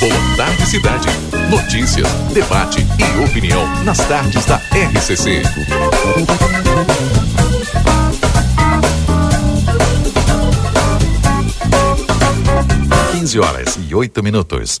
Boa Tarde Cidade. Notícias, debate e opinião nas tardes da RCC. Quinze horas e oito minutos.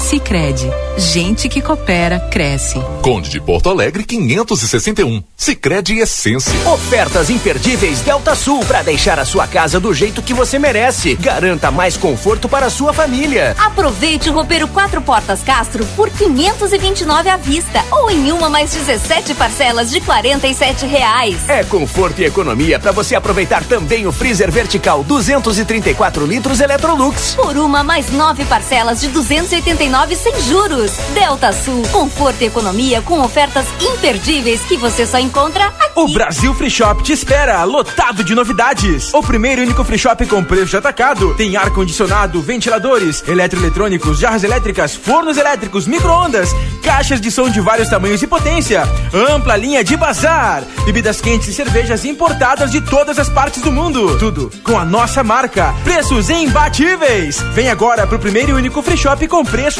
Sicredi, gente que coopera cresce. Conde de Porto Alegre 561. Sicredi Essência. Ofertas imperdíveis Delta Sul para deixar a sua casa do jeito que você merece. Garanta mais conforto para a sua família. Aproveite o roupeiro quatro portas Castro por 529 à vista ou em uma mais 17 parcelas de 47 reais. É conforto e economia para você aproveitar também o freezer vertical 234 litros Electrolux. Por uma mais nove parcelas de 289 sem juros. Delta Sul, conforto e economia com ofertas imperdíveis que você só encontra aqui. O Brasil Free Shop te espera, lotado de novidades. O primeiro e único free shop com preço de atacado. Tem ar-condicionado, ventiladores, eletroeletrônicos, jarras elétricas, fornos elétricos, micro-ondas, caixas de som de vários tamanhos e potência, ampla linha de bazar, bebidas quentes e cervejas importadas de todas as partes do mundo. Tudo com a nossa marca. Preços imbatíveis. Vem agora pro primeiro e único free shop com preço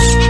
you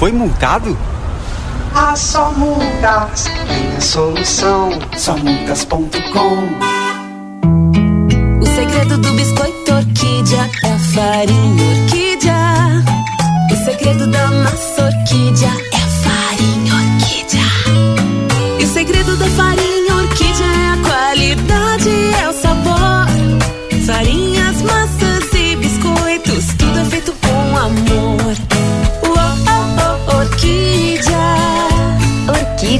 Foi multado? Ah, só multas tem a solução. Só multas.com. O segredo do biscoito orquídea é a farinha orquídea. O segredo da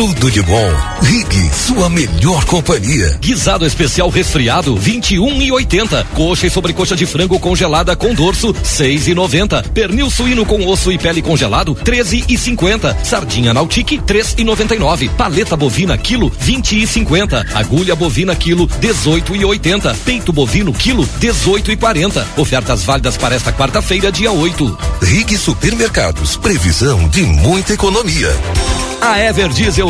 tudo de bom. Rig, sua melhor companhia. Guisado especial resfriado, 21 e 80. Coxa e sobrecoxa de frango congelada com dorso, 6 e 90. Pernil suíno com osso e pele congelado, 13 e 50. Sardinha Nautique, 3 e 99. Paleta bovina quilo, 20 e 50. Agulha bovina quilo, 18 e 80. Peito bovino quilo, 18 e 40. Ofertas válidas para esta quarta-feira, dia 8. Rig Supermercados, previsão de muita economia. A Ever Diesel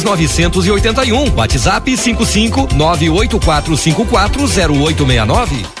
981. WhatsApp 55 984540869.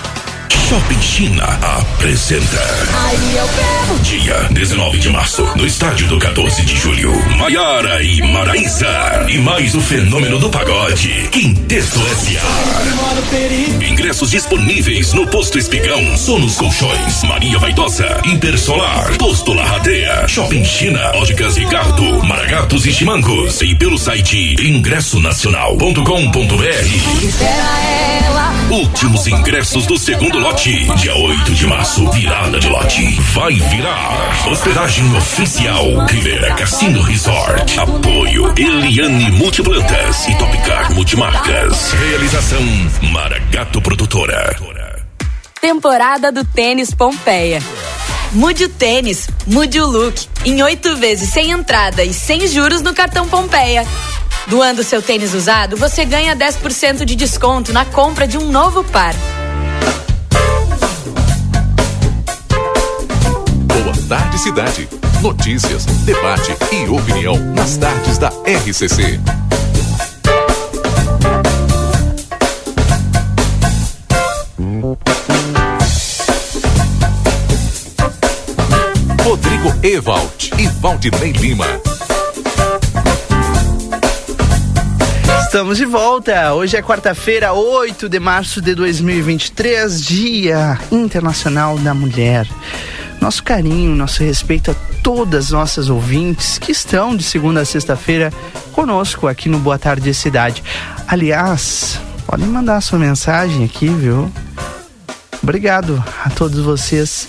Shopping China apresenta. Dia 19 de março, no estádio do 14 de julho, Maiara e Maraísa. E mais o fenômeno do pagode, Quinteto S.A. Ingressos disponíveis no Posto Espigão, Sonos Colchões, Maria Vaidosa, Intersolar, Posto Larradeia, Shopping China, Óticas Ricardo, Maragatos e Chimangos. E pelo site ingressonacional.com.br. Últimos ingressos do segundo lote, dia 8 de março, virada de lote. Vai virar. Hospedagem oficial, Rivera Cassino Resort. Apoio Eliane Multiplantas e Topcar Multimarcas. Realização Maragato Produtora. Temporada do Tênis Pompeia. Mude o tênis, mude o look. Em oito vezes sem entrada e sem juros no cartão Pompeia. Doando seu tênis usado, você ganha 10% de desconto na compra de um novo par. Cidade. Notícias, debate e opinião nas tardes da RCC. Rodrigo Evald e Valdinei Lima. Estamos de volta. Hoje é quarta-feira, 8 de março de 2023, Dia Internacional da Mulher. Nosso carinho, nosso respeito a todas as nossas ouvintes que estão de segunda a sexta-feira conosco aqui no Boa Tarde Cidade. Aliás, podem mandar sua mensagem aqui, viu? Obrigado a todos vocês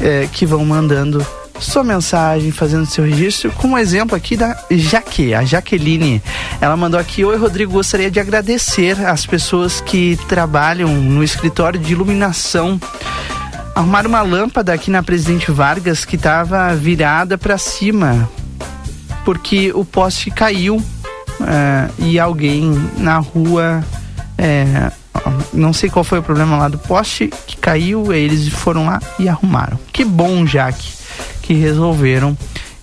eh, que vão mandando sua mensagem, fazendo seu registro, com um exemplo aqui da Jaque, a Jaqueline. Ela mandou aqui: Oi, Rodrigo, gostaria de agradecer as pessoas que trabalham no escritório de iluminação. Arrumaram uma lâmpada aqui na Presidente Vargas que estava virada para cima, porque o poste caiu eh, e alguém na rua. eh, não sei qual foi o problema lá do poste que caiu, eles foram lá e arrumaram. Que bom, Jaque que resolveram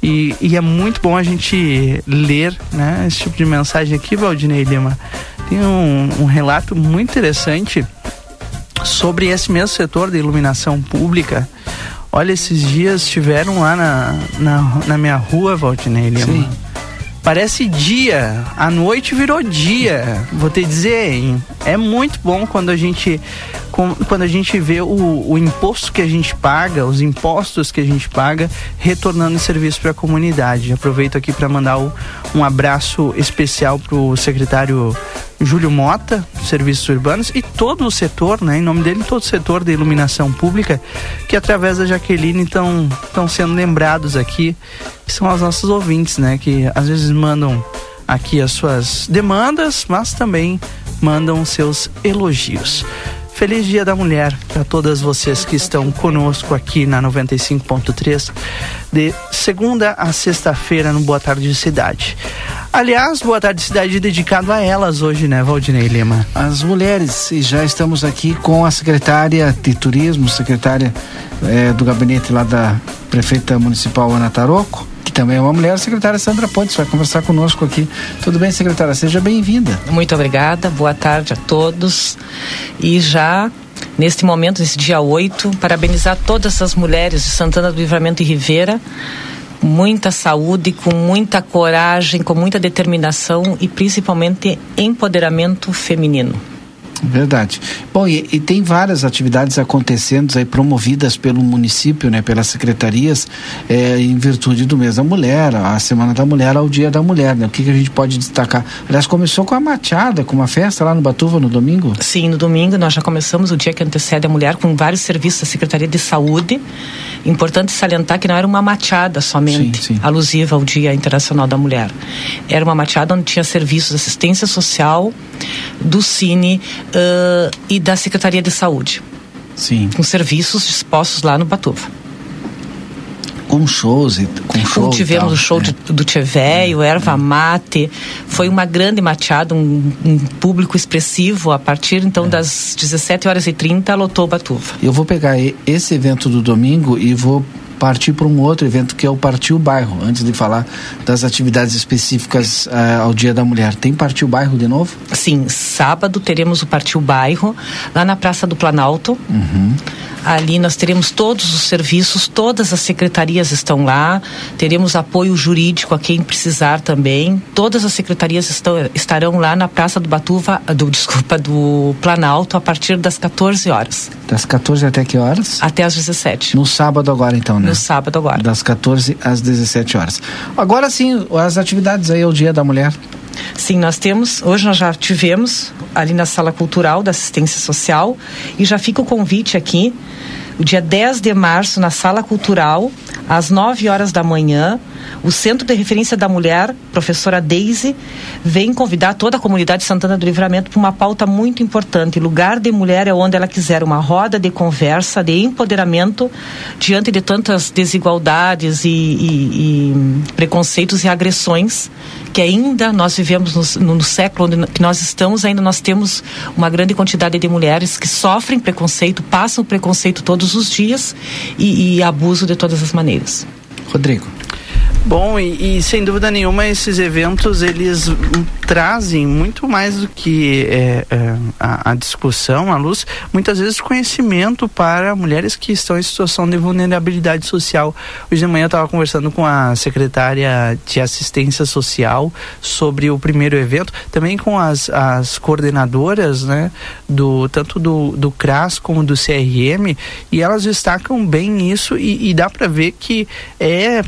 E, e é muito bom a gente ler né, esse tipo de mensagem aqui, Valdinei Lima. Tem um, um relato muito interessante sobre esse mesmo setor de iluminação pública. Olha, esses dias estiveram lá na, na, na minha rua, Valdinei Lima. Sim. Parece dia, a noite virou dia. Vou te dizer, hein? é muito bom quando a gente quando a gente vê o, o imposto que a gente paga, os impostos que a gente paga, retornando em serviço para a comunidade. Aproveito aqui para mandar um abraço especial para o secretário Júlio Mota, Serviços Urbanos, e todo o setor, né, em nome dele, todo o setor da iluminação pública, que através da Jaqueline estão sendo lembrados aqui, que são os nossos ouvintes, né, que às vezes mandam aqui as suas demandas, mas também mandam seus elogios. Feliz Dia da Mulher para todas vocês que estão conosco aqui na 95.3, de segunda a sexta-feira no Boa Tarde Cidade. Aliás, Boa Tarde Cidade dedicado a elas hoje, né, Valdinei Lima? As mulheres, e já estamos aqui com a secretária de Turismo, secretária é, do gabinete lá da prefeita municipal Ana Taroco também é uma mulher, a secretária Sandra Pontes, vai conversar conosco aqui. Tudo bem, secretária? Seja bem-vinda. Muito obrigada, boa tarde a todos. E já neste momento, nesse dia 8, parabenizar todas as mulheres de Santana do Livramento e Ribeira muita saúde, com muita coragem, com muita determinação e principalmente empoderamento feminino. Verdade. Bom, e, e, tem várias atividades acontecendo aí promovidas pelo município, né, pelas secretarias, é, em virtude do mês da mulher, a Semana da Mulher ao Dia da Mulher, né? O que, que a gente pode destacar? Aliás, começou com a machada, com uma festa lá no Batuva no domingo? Sim, no domingo nós já começamos o dia que antecede a mulher com vários serviços da Secretaria de Saúde. Importante salientar que não era uma machada somente, sim, sim. alusiva ao Dia Internacional da Mulher. Era uma machada onde tinha serviços de assistência social, do Cine, uh, e da Secretaria de Saúde. Sim. Com serviços dispostos lá no Batuva. Com shows, com show tivemos o show é. de, do Tchê Véio, é. Erva Mate, foi uma grande mateada, um, um, público expressivo, a partir então é. das 17 horas e 30 lotou o Batuva. Eu vou pegar esse evento do domingo e vou partir para um outro evento que é o Partiu Bairro, antes de falar das atividades específicas uh, ao Dia da Mulher. Tem Partiu Bairro de novo? Sim, sábado teremos o Partiu Bairro, lá na Praça do Planalto. Uhum. Ali nós teremos todos os serviços, todas as secretarias estão lá, teremos apoio jurídico a quem precisar também. Todas as secretarias estão, estarão lá na Praça do Batuva, do desculpa, do Planalto a partir das 14 horas. Das 14 até que horas? Até às 17. No sábado agora então, né? No sábado agora. Das 14 às 17 horas. Agora sim, as atividades aí, o Dia da Mulher. Sim, nós temos, hoje nós já tivemos ali na Sala Cultural da Assistência Social e já fica o convite aqui, o dia 10 de março, na Sala Cultural, às 9 horas da manhã, o Centro de Referência da Mulher, professora Daisy, vem convidar toda a comunidade de Santana do Livramento para uma pauta muito importante. Lugar de mulher é onde ela quiser, uma roda de conversa, de empoderamento diante de tantas desigualdades e, e, e preconceitos e agressões que ainda nós vivemos no, no século onde que nós estamos, ainda nós temos uma grande quantidade de mulheres que sofrem preconceito, passam preconceito todos os dias e, e abuso de todas as maneiras. Rodrigo. Bom, e, e, sem dúvida nenhuma esses eventos eles trazem muito mais do que é, é, a, a, discussão, a luz, muitas vezes conhecimento para mulheres que estão em situação de vulnerabilidade social. Hoje de manhã eu estava conversando com a secretária de assistência social sobre o primeiro evento, também com as, as coordenadoras, né, do tanto do, do CRAS como do CRM, e elas destacam bem isso e, e dá para ver que é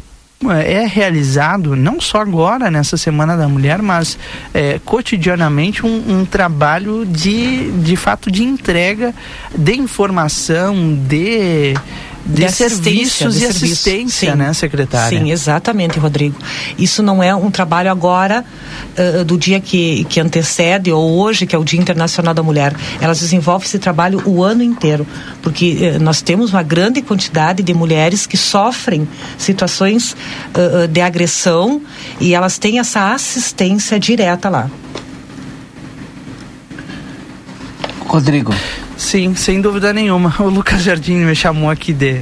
é realizado não só agora nessa semana da mulher mas é, cotidianamente um, um, trabalho de de fato de entrega de informação de de, de serviços de e serviço. assistência, Sim. né, secretária? Sim, exatamente, Rodrigo. Isso não é um trabalho agora uh, do dia que, que antecede ou hoje, que é o Dia Internacional da Mulher. Elas desenvolvem esse trabalho o ano inteiro, porque uh, nós temos uma grande quantidade de mulheres que sofrem situações uh, de agressão e elas têm essa assistência direta lá. Rodrigo. Sim, sem dúvida nenhuma. O Lucas Jardim me chamou aqui de,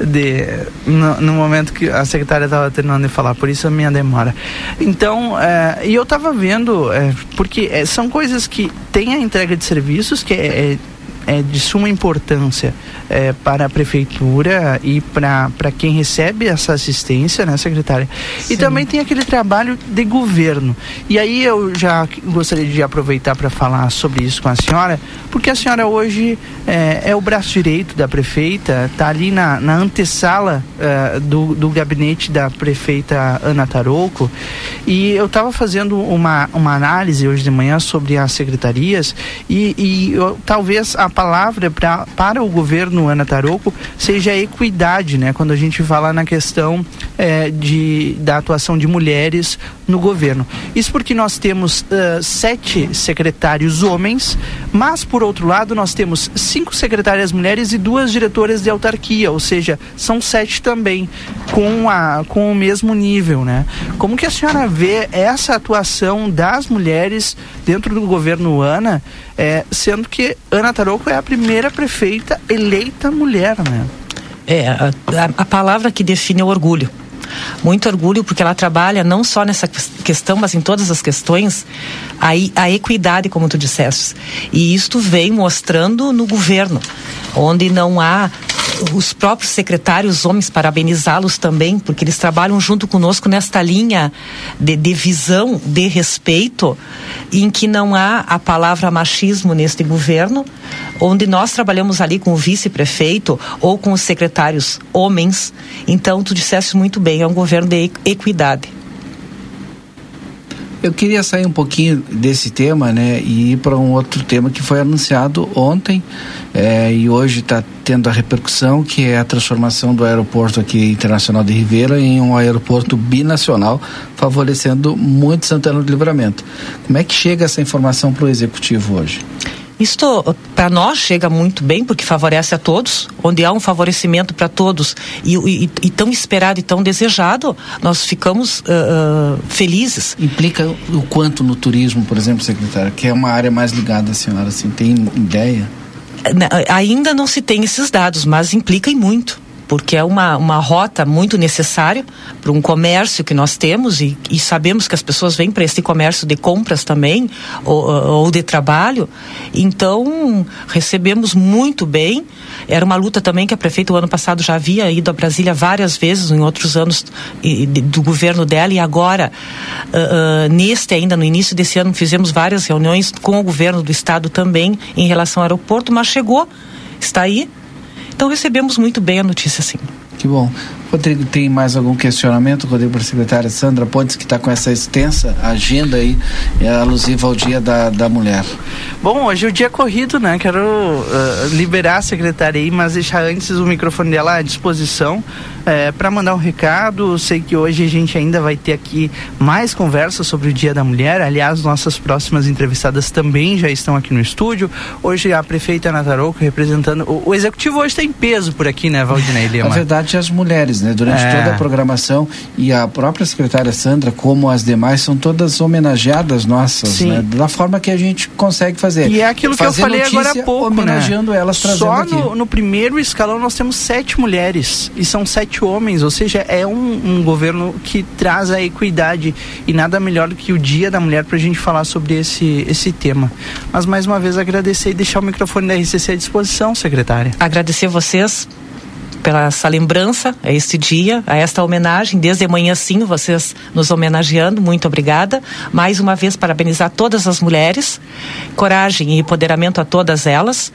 de no, no momento que a secretária estava terminando de falar, por isso a minha demora. Então, é, e eu estava vendo, é, porque é, são coisas que tem a entrega de serviços que é, é de suma importância é, para a prefeitura e para quem recebe essa assistência, né, secretária? Sim. E também tem aquele trabalho de governo. E aí eu já gostaria de aproveitar para falar sobre isso com a senhora, porque a senhora hoje é, é o braço direito da prefeita, está ali na, na antessala é, do, do gabinete da prefeita Ana Tarouco, e eu estava fazendo uma, uma análise hoje de manhã sobre as secretarias e, e eu, talvez a palavra pra, para o governo Ana Tarouco seja equidade, né? Quando a gente fala na questão é, de, da atuação de mulheres no governo. Isso porque nós temos uh, sete secretários homens, mas por outro lado nós temos cinco secretárias mulheres e duas diretoras de autarquia, ou seja, são sete também com, a, com o mesmo nível, né? Como que a senhora vê essa atuação das mulheres dentro do governo Ana, é, sendo que Ana Tarouco é a primeira prefeita eleita mulher, né? É, a, a palavra que define é o orgulho muito orgulho porque ela trabalha não só nessa questão, mas em todas as questões, a, a equidade, como tu disseste. E isto vem mostrando no governo, onde não há os próprios secretários homens, parabenizá-los também, porque eles trabalham junto conosco nesta linha de, de, visão, de respeito, em que não há a palavra machismo neste governo, onde nós trabalhamos ali com o vice-prefeito ou com os secretários homens. Então, tu disseste muito bem, é um governo de equidade. Eu queria sair um pouquinho desse tema, né, e ir para um outro tema que foi anunciado ontem é, e hoje está tendo a repercussão, que é a transformação do aeroporto aqui internacional de Ribeira em um aeroporto binacional, favorecendo muito Santana do Livramento. Como é que chega essa informação para o executivo hoje? Isto para nós chega muito bem porque favorece a todos, onde há um favorecimento para todos e, e, e, tão esperado e tão desejado, nós ficamos uh, uh, felizes. Implica o quanto no turismo, por exemplo, secretária, que é uma área mais ligada à senhora, assim, tem ideia? Ainda não se tem esses dados, mas implica em muito porque é uma, uma rota muito necessária para um comércio que nós temos e, e sabemos que as pessoas vêm para esse comércio de compras também ou, ou, de trabalho. Então, recebemos muito bem. Era uma luta também que a prefeita o ano passado já havia ido a Brasília várias vezes, em outros anos do governo dela, e agora, uh, uh, neste ainda, no início desse ano, fizemos várias reuniões com o governo do estado também em relação ao aeroporto, mas chegou, está aí então recebemos muito bem a notícia, sim. Que bom. Rodrigo, tem mais algum questionamento, Rodrigo, para a secretária Sandra Pontes, que está com essa extensa agenda aí, é, alusiva ao Dia da, da Mulher? Bom, hoje é o dia corrido, né? Quero uh, liberar a secretária aí, mas deixar antes o microfone dela à disposição é, para mandar um recado. Sei que hoje a gente ainda vai ter aqui mais conversas sobre o Dia da Mulher. Aliás, nossas próximas entrevistadas também já estão aqui no estúdio. Hoje a prefeita Nataroco representando. O, o executivo hoje tem peso por aqui, né, Valdinei Lima? Na verdade, as mulheres, né? Durante é. toda a programação e a própria secretária Sandra, como as demais, são todas homenageadas nossas, Sim. né? Da forma que a gente consegue fazer. E é aquilo fazer que eu falei agora há pouco, né? homenageando né? elas, trazendo Só aqui. No, no primeiro escalão nós temos sete mulheres e são sete homens, ou seja, é um, um governo que traz a equidade e nada melhor do que o Dia da Mulher para a gente falar sobre esse, esse tema. Mas mais uma vez agradecer e deixar o microfone da RCC à disposição, secretária. Agradecer vocês pela essa lembrança a este dia, a esta homenagem. Desde amanhã, sim, vocês nos homenageando. Muito obrigada. Mais uma vez, parabenizar todas as mulheres. Coragem e empoderamento a todas elas.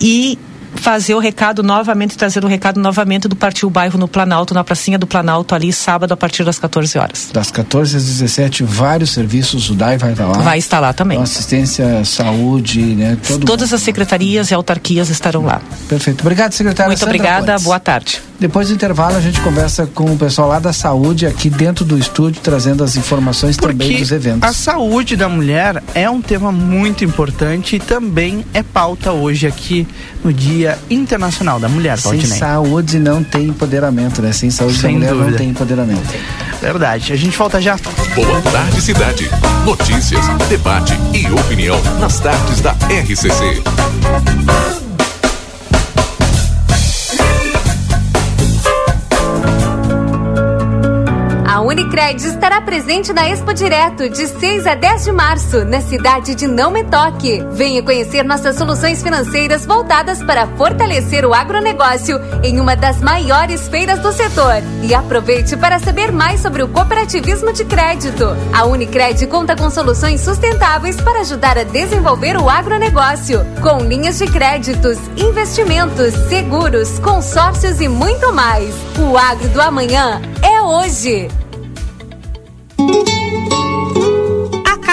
E fazer o recado novamente, trazer o recado novamente do Partiu Bairro no Planalto, na pracinha do Planalto, ali sábado a partir das 14 horas. Das 14 às 17, vários serviços, o DAI vai estar lá. Vai estar lá também. Então, assistência, saúde, né? Todas as secretarias e autarquias estarão lá. Perfeito. Obrigado, secretária. Muito Sandra obrigada, Pontes. boa tarde. Depois do intervalo, a gente conversa com o pessoal lá da saúde, aqui dentro do estúdio, trazendo as informações Porque também dos eventos. A saúde da mulher é um tema muito importante e também é pauta hoje aqui no Dia Internacional da Mulher, Sem Valdinei. saúde não tem empoderamento, né? Sem saúde Sem da mulher dúvida. não tem empoderamento. Verdade. A gente volta já. Boa Tarde Cidade. Notícias, debate e opinião nas tardes da RCC. A Unicred estará presente na Expo Direto de 6 a 10 de março, na cidade de Não Me Toque. Venha conhecer nossas soluções financeiras voltadas para fortalecer o agronegócio em uma das maiores feiras do setor. E aproveite para saber mais sobre o cooperativismo de crédito. A Unicred conta com soluções sustentáveis para ajudar a desenvolver o agronegócio, com linhas de créditos, investimentos, seguros, consórcios e muito mais. O agro do amanhã é hoje.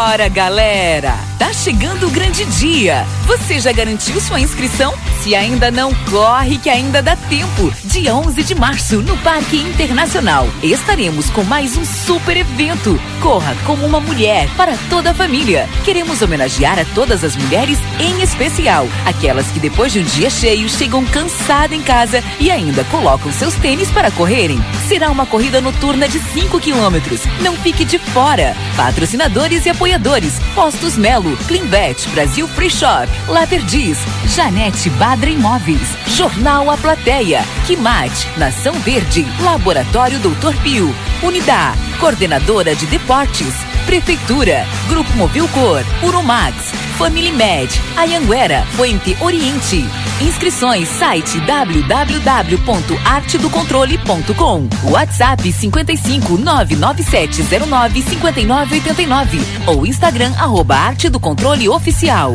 Bora, galera! Tá chegando o grande dia. Você já garantiu sua inscrição? Se ainda não, corre que ainda dá tempo. Dia 11 de março, no Parque Internacional, estaremos com mais um super evento. Corra como uma mulher para toda a família. Queremos homenagear a todas as mulheres, em especial aquelas que depois de um dia cheio chegam cansadas em casa e ainda colocam seus tênis para correrem. Será uma corrida noturna de 5 quilômetros. Não fique de fora. Patrocinadores e apoiadores: Postos Melo, Cleanbet, Brasil Free Shop, La Perdiz, Janete Badra Imóveis, Jornal A Plateia, Quimate, Nação Verde, Laboratório Doutor Pio, Unidade, Coordenadora de Deportes, Prefeitura, Grupo Movilcor, Uromax, Family Med, Ayanguera, Fuente Oriente. Inscrições site www.artedocontrole.com. WhatsApp 55 99709 5989 ou Instagram arroba Arte do Controle Oficial.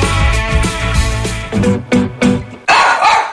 Thank you.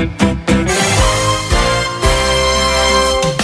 Thank you.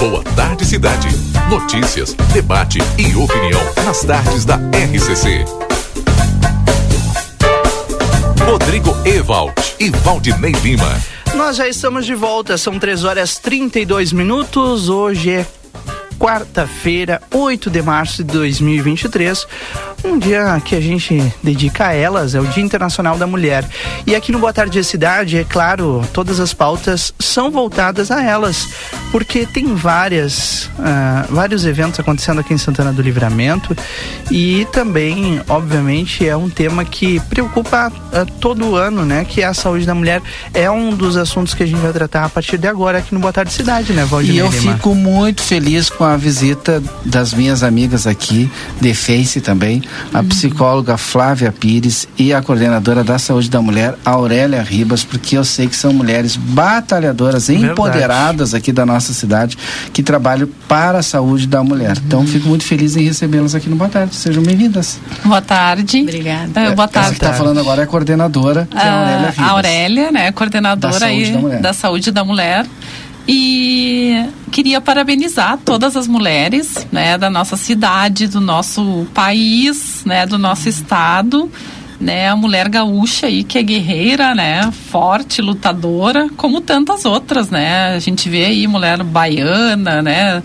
Boa Tarde Cidade. Notícias, debate e opinião nas tardes da RCC. Rodrigo Ewald e Valdinei Lima. Nós já estamos de volta, são 3 horas 32 minutos. Hoje é quarta-feira, 8 de março de 2023. Um dia que a gente dedica a elas, é o Dia Internacional da Mulher. E aqui no Boa Tarde Cidade, é claro, todas as pautas são voltadas a elas, porque tem várias, uh, vários eventos acontecendo aqui em Santana do Livramento e também, obviamente, é um tema que preocupa uh, todo ano, né? Que é a saúde da mulher. É um dos assuntos que a gente vai tratar a partir de agora aqui no Boa Tarde Cidade, né, Valdir? E eu fico muito feliz com a visita das minhas amigas aqui, de Face também, a psicóloga Flávia Pires e a coordenadora da saúde da mulher, Aurélia Ribas, porque eu sei que são mulheres batalhadoras, Verdade. empoderadas aqui da nossa cidade, que trabalham para a saúde da mulher. Então, fico muito feliz em recebê-las aqui no Boa Tarde. Sejam bem-vindas. Boa tarde. Obrigada. boa Essa tarde. que está falando agora é a coordenadora, que é a Aurélia Ah, Ribas. a Aurélia, né, coordenadora Da saúde aí da mulher. da saúde da mulher. E queria parabenizar todas as mulheres, né, da nossa cidade, do nosso país, né, do nosso estado, né, a mulher gaúcha aí que é guerreira, né, forte, lutadora, como tantas outras, né? A gente vê aí mulher baiana, né?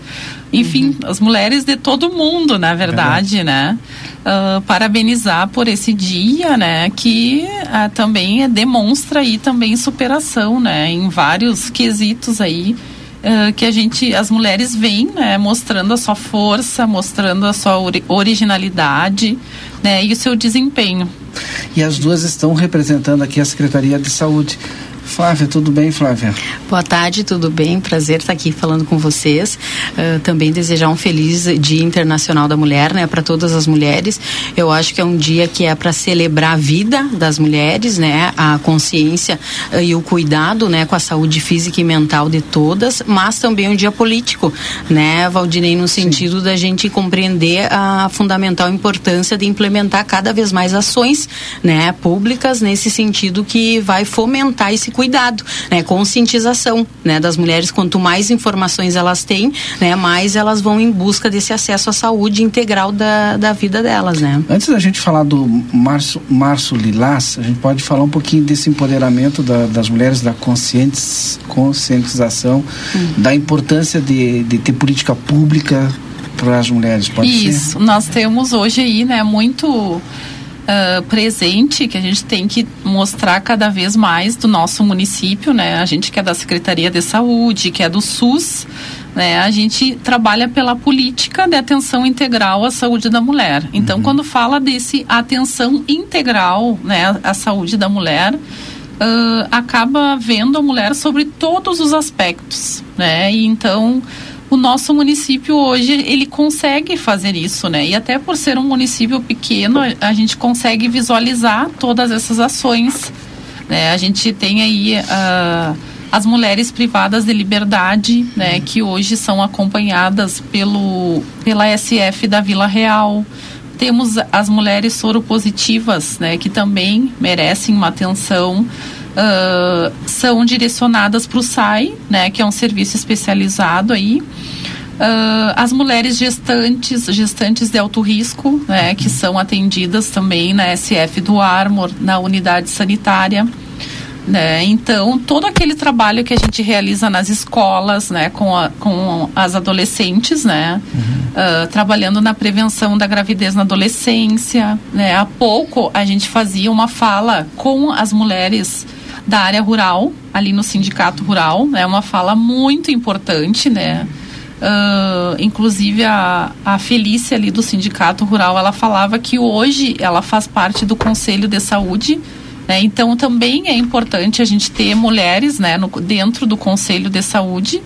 Enfim, as mulheres de todo mundo, na verdade, né? Ah, parabenizar por esse dia, né? Que ah, também é- demonstra aí também superação, né? Em vários quesitos aí ah, que a gente, as mulheres vêm, né? Mostrando a sua força, mostrando a sua ori- originalidade, né? E o seu desempenho. E as duas estão representando aqui a Secretaria de Saúde. Flávia, tudo bem, Flávia? Boa tarde, tudo bem? Prazer estar aqui falando com vocês. Ah, também desejar um feliz Dia Internacional da Mulher, né, para todas as mulheres. Eu acho que é um dia que é para celebrar a vida das mulheres, né, a consciência ah, e o cuidado, né, com a saúde física e mental de todas, mas também um dia político, né, Valdinei, no sentido da gente compreender a fundamental importância de implementar cada vez mais ações, né, públicas nesse sentido que vai fomentar esse cuidado, né, conscientização, né, das mulheres. Quanto mais informações elas têm, né, mais elas vão em busca desse acesso à saúde integral da, da vida delas, né. Antes da gente falar do Março, Março Lilás, a gente pode falar um pouquinho desse empoderamento da- das mulheres, da conscientes, conscientização, da importância de, de ter política pública para as mulheres. Pode ser? Isso, nós temos hoje aí, né, muito ah, presente que a gente tem que mostrar cada vez mais do nosso município, né? A gente que é da Secretaria de Saúde, que é do SUS, né? A gente trabalha pela política de atenção integral à saúde da mulher. Então, quando fala desse atenção integral, né, à saúde da mulher, ah, acaba vendo a mulher sobre todos os aspectos, né? E então o nosso município hoje ele consegue fazer isso, né? E até por ser um município pequeno, a- gente consegue visualizar todas essas ações, né? A gente tem aí ah, as mulheres privadas de liberdade, né? Que hoje são acompanhadas pelo pela SF da Vila Real. Temos as mulheres soropositivas, né? Que também merecem uma atenção. Ah, são direcionadas para o SAI, né, que é um serviço especializado aí. Ah, as mulheres gestantes, gestantes de alto risco, né, que são atendidas também na SF do Armor, na unidade sanitária. Né? Então, todo aquele trabalho que a gente realiza nas escolas, né, com, a- com as adolescentes, né, ah, trabalhando na prevenção da gravidez na adolescência, né, há pouco a gente fazia uma fala com as mulheres da área rural, ali no sindicato rural, é uma fala muito importante, né, ah, inclusive a, a Felícia ali do sindicato rural, ela falava que hoje ela faz parte do conselho de saúde né? Então também é importante a gente ter mulheres né, no- dentro do Conselho de Saúde,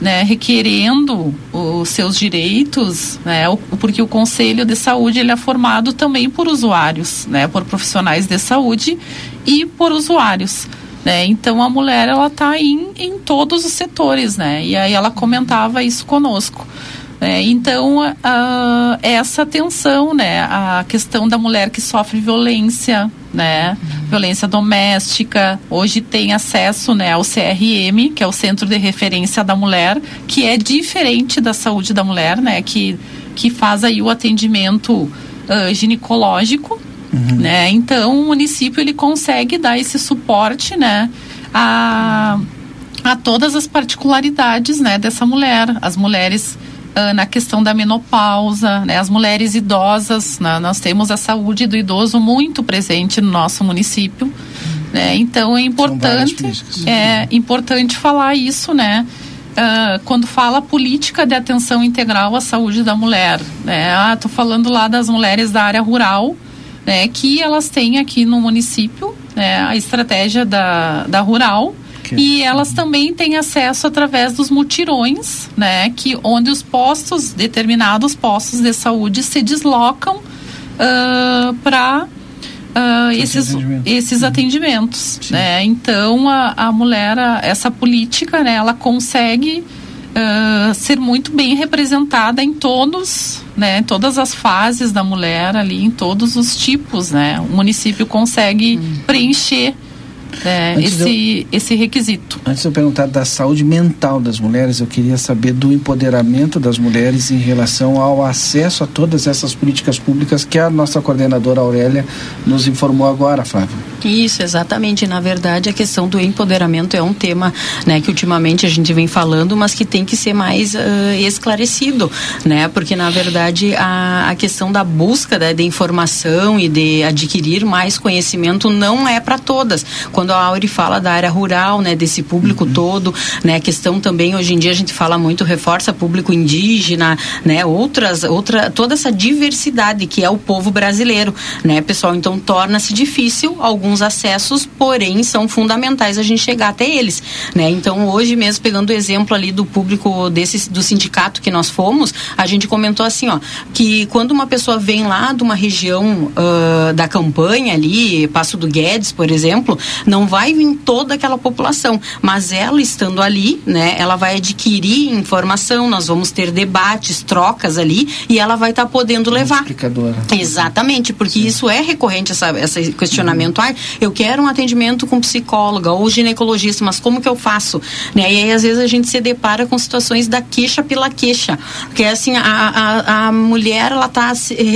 né, requerendo os seus direitos, né, porque o Conselho de Saúde ele é formado também por usuários, né, por profissionais de saúde e por usuários. Né? Então a mulher ela está em, em todos os setores, né? E aí ela comentava isso conosco. né? então, essa atenção, né? A questão da mulher que sofre violência, né? Violência doméstica. Hoje tem acesso né, ao CRM, que é o Centro de Referência da Mulher, que é diferente da saúde da mulher, né? Que, que faz aí o atendimento ah, ginecológico, né? Então, o município ele consegue dar esse suporte, né? A, a todas as particularidades, né? Dessa mulher. As mulheres ah, na questão da menopausa, né? As mulheres idosas, né? nós temos a saúde do idoso muito presente no nosso município, né? Então é importante, é importante falar isso, né? Ah, quando fala política de atenção integral à saúde da mulher, né? Ah, tô falando lá das mulheres da área rural, né? Que elas têm aqui no município, né? A estratégia da, da rural, E elas também têm acesso através dos mutirões, né? Que onde os postos, determinados postos de saúde se deslocam uh, para uh, esses, atendimento. esses atendimentos. Né? Então a, a mulher, a, essa política, né, ela consegue uh, ser muito bem representada em todos, né, todas as fases da mulher ali, em todos os tipos, né? O município consegue hum. preencher é, esse, eu, esse requisito. Antes de eu perguntar da saúde mental das mulheres, eu queria saber do empoderamento das mulheres em relação ao acesso a todas essas políticas públicas que a nossa coordenadora Aurélia nos informou agora, Flávia. Isso, exatamente. Na verdade, a questão do empoderamento é um tema né, que ultimamente a gente vem falando, mas que tem que ser mais uh, esclarecido, né? Porque, na verdade, a, a questão da busca né, de informação e de adquirir mais conhecimento não é para todas. Quando a Auri fala da área rural, né, desse público uhum. todo, né, a questão também hoje em dia a gente fala muito reforça público indígena, né, outras outra toda essa diversidade que é o povo brasileiro, né, pessoal, então torna-se difícil alguns acessos, porém são fundamentais a gente chegar até eles, né? Então hoje mesmo pegando o exemplo ali do público desse do sindicato que nós fomos, a gente comentou assim, ó, que quando uma pessoa vem lá de uma região uh, da campanha ali, Passo do Guedes, por exemplo, não vai vir toda aquela população, mas ela estando ali, né, ela vai adquirir informação, nós vamos ter debates, trocas ali e ela vai estar tá podendo levar. Exatamente, porque Sim. isso é recorrente essa, esse questionamento. Uhum. Ah, eu quero um atendimento com psicóloga ou ginecologista, mas como que eu faço? Né? E aí às vezes a gente se depara com situações da queixa pela queixa, que é assim a, a, a mulher ela está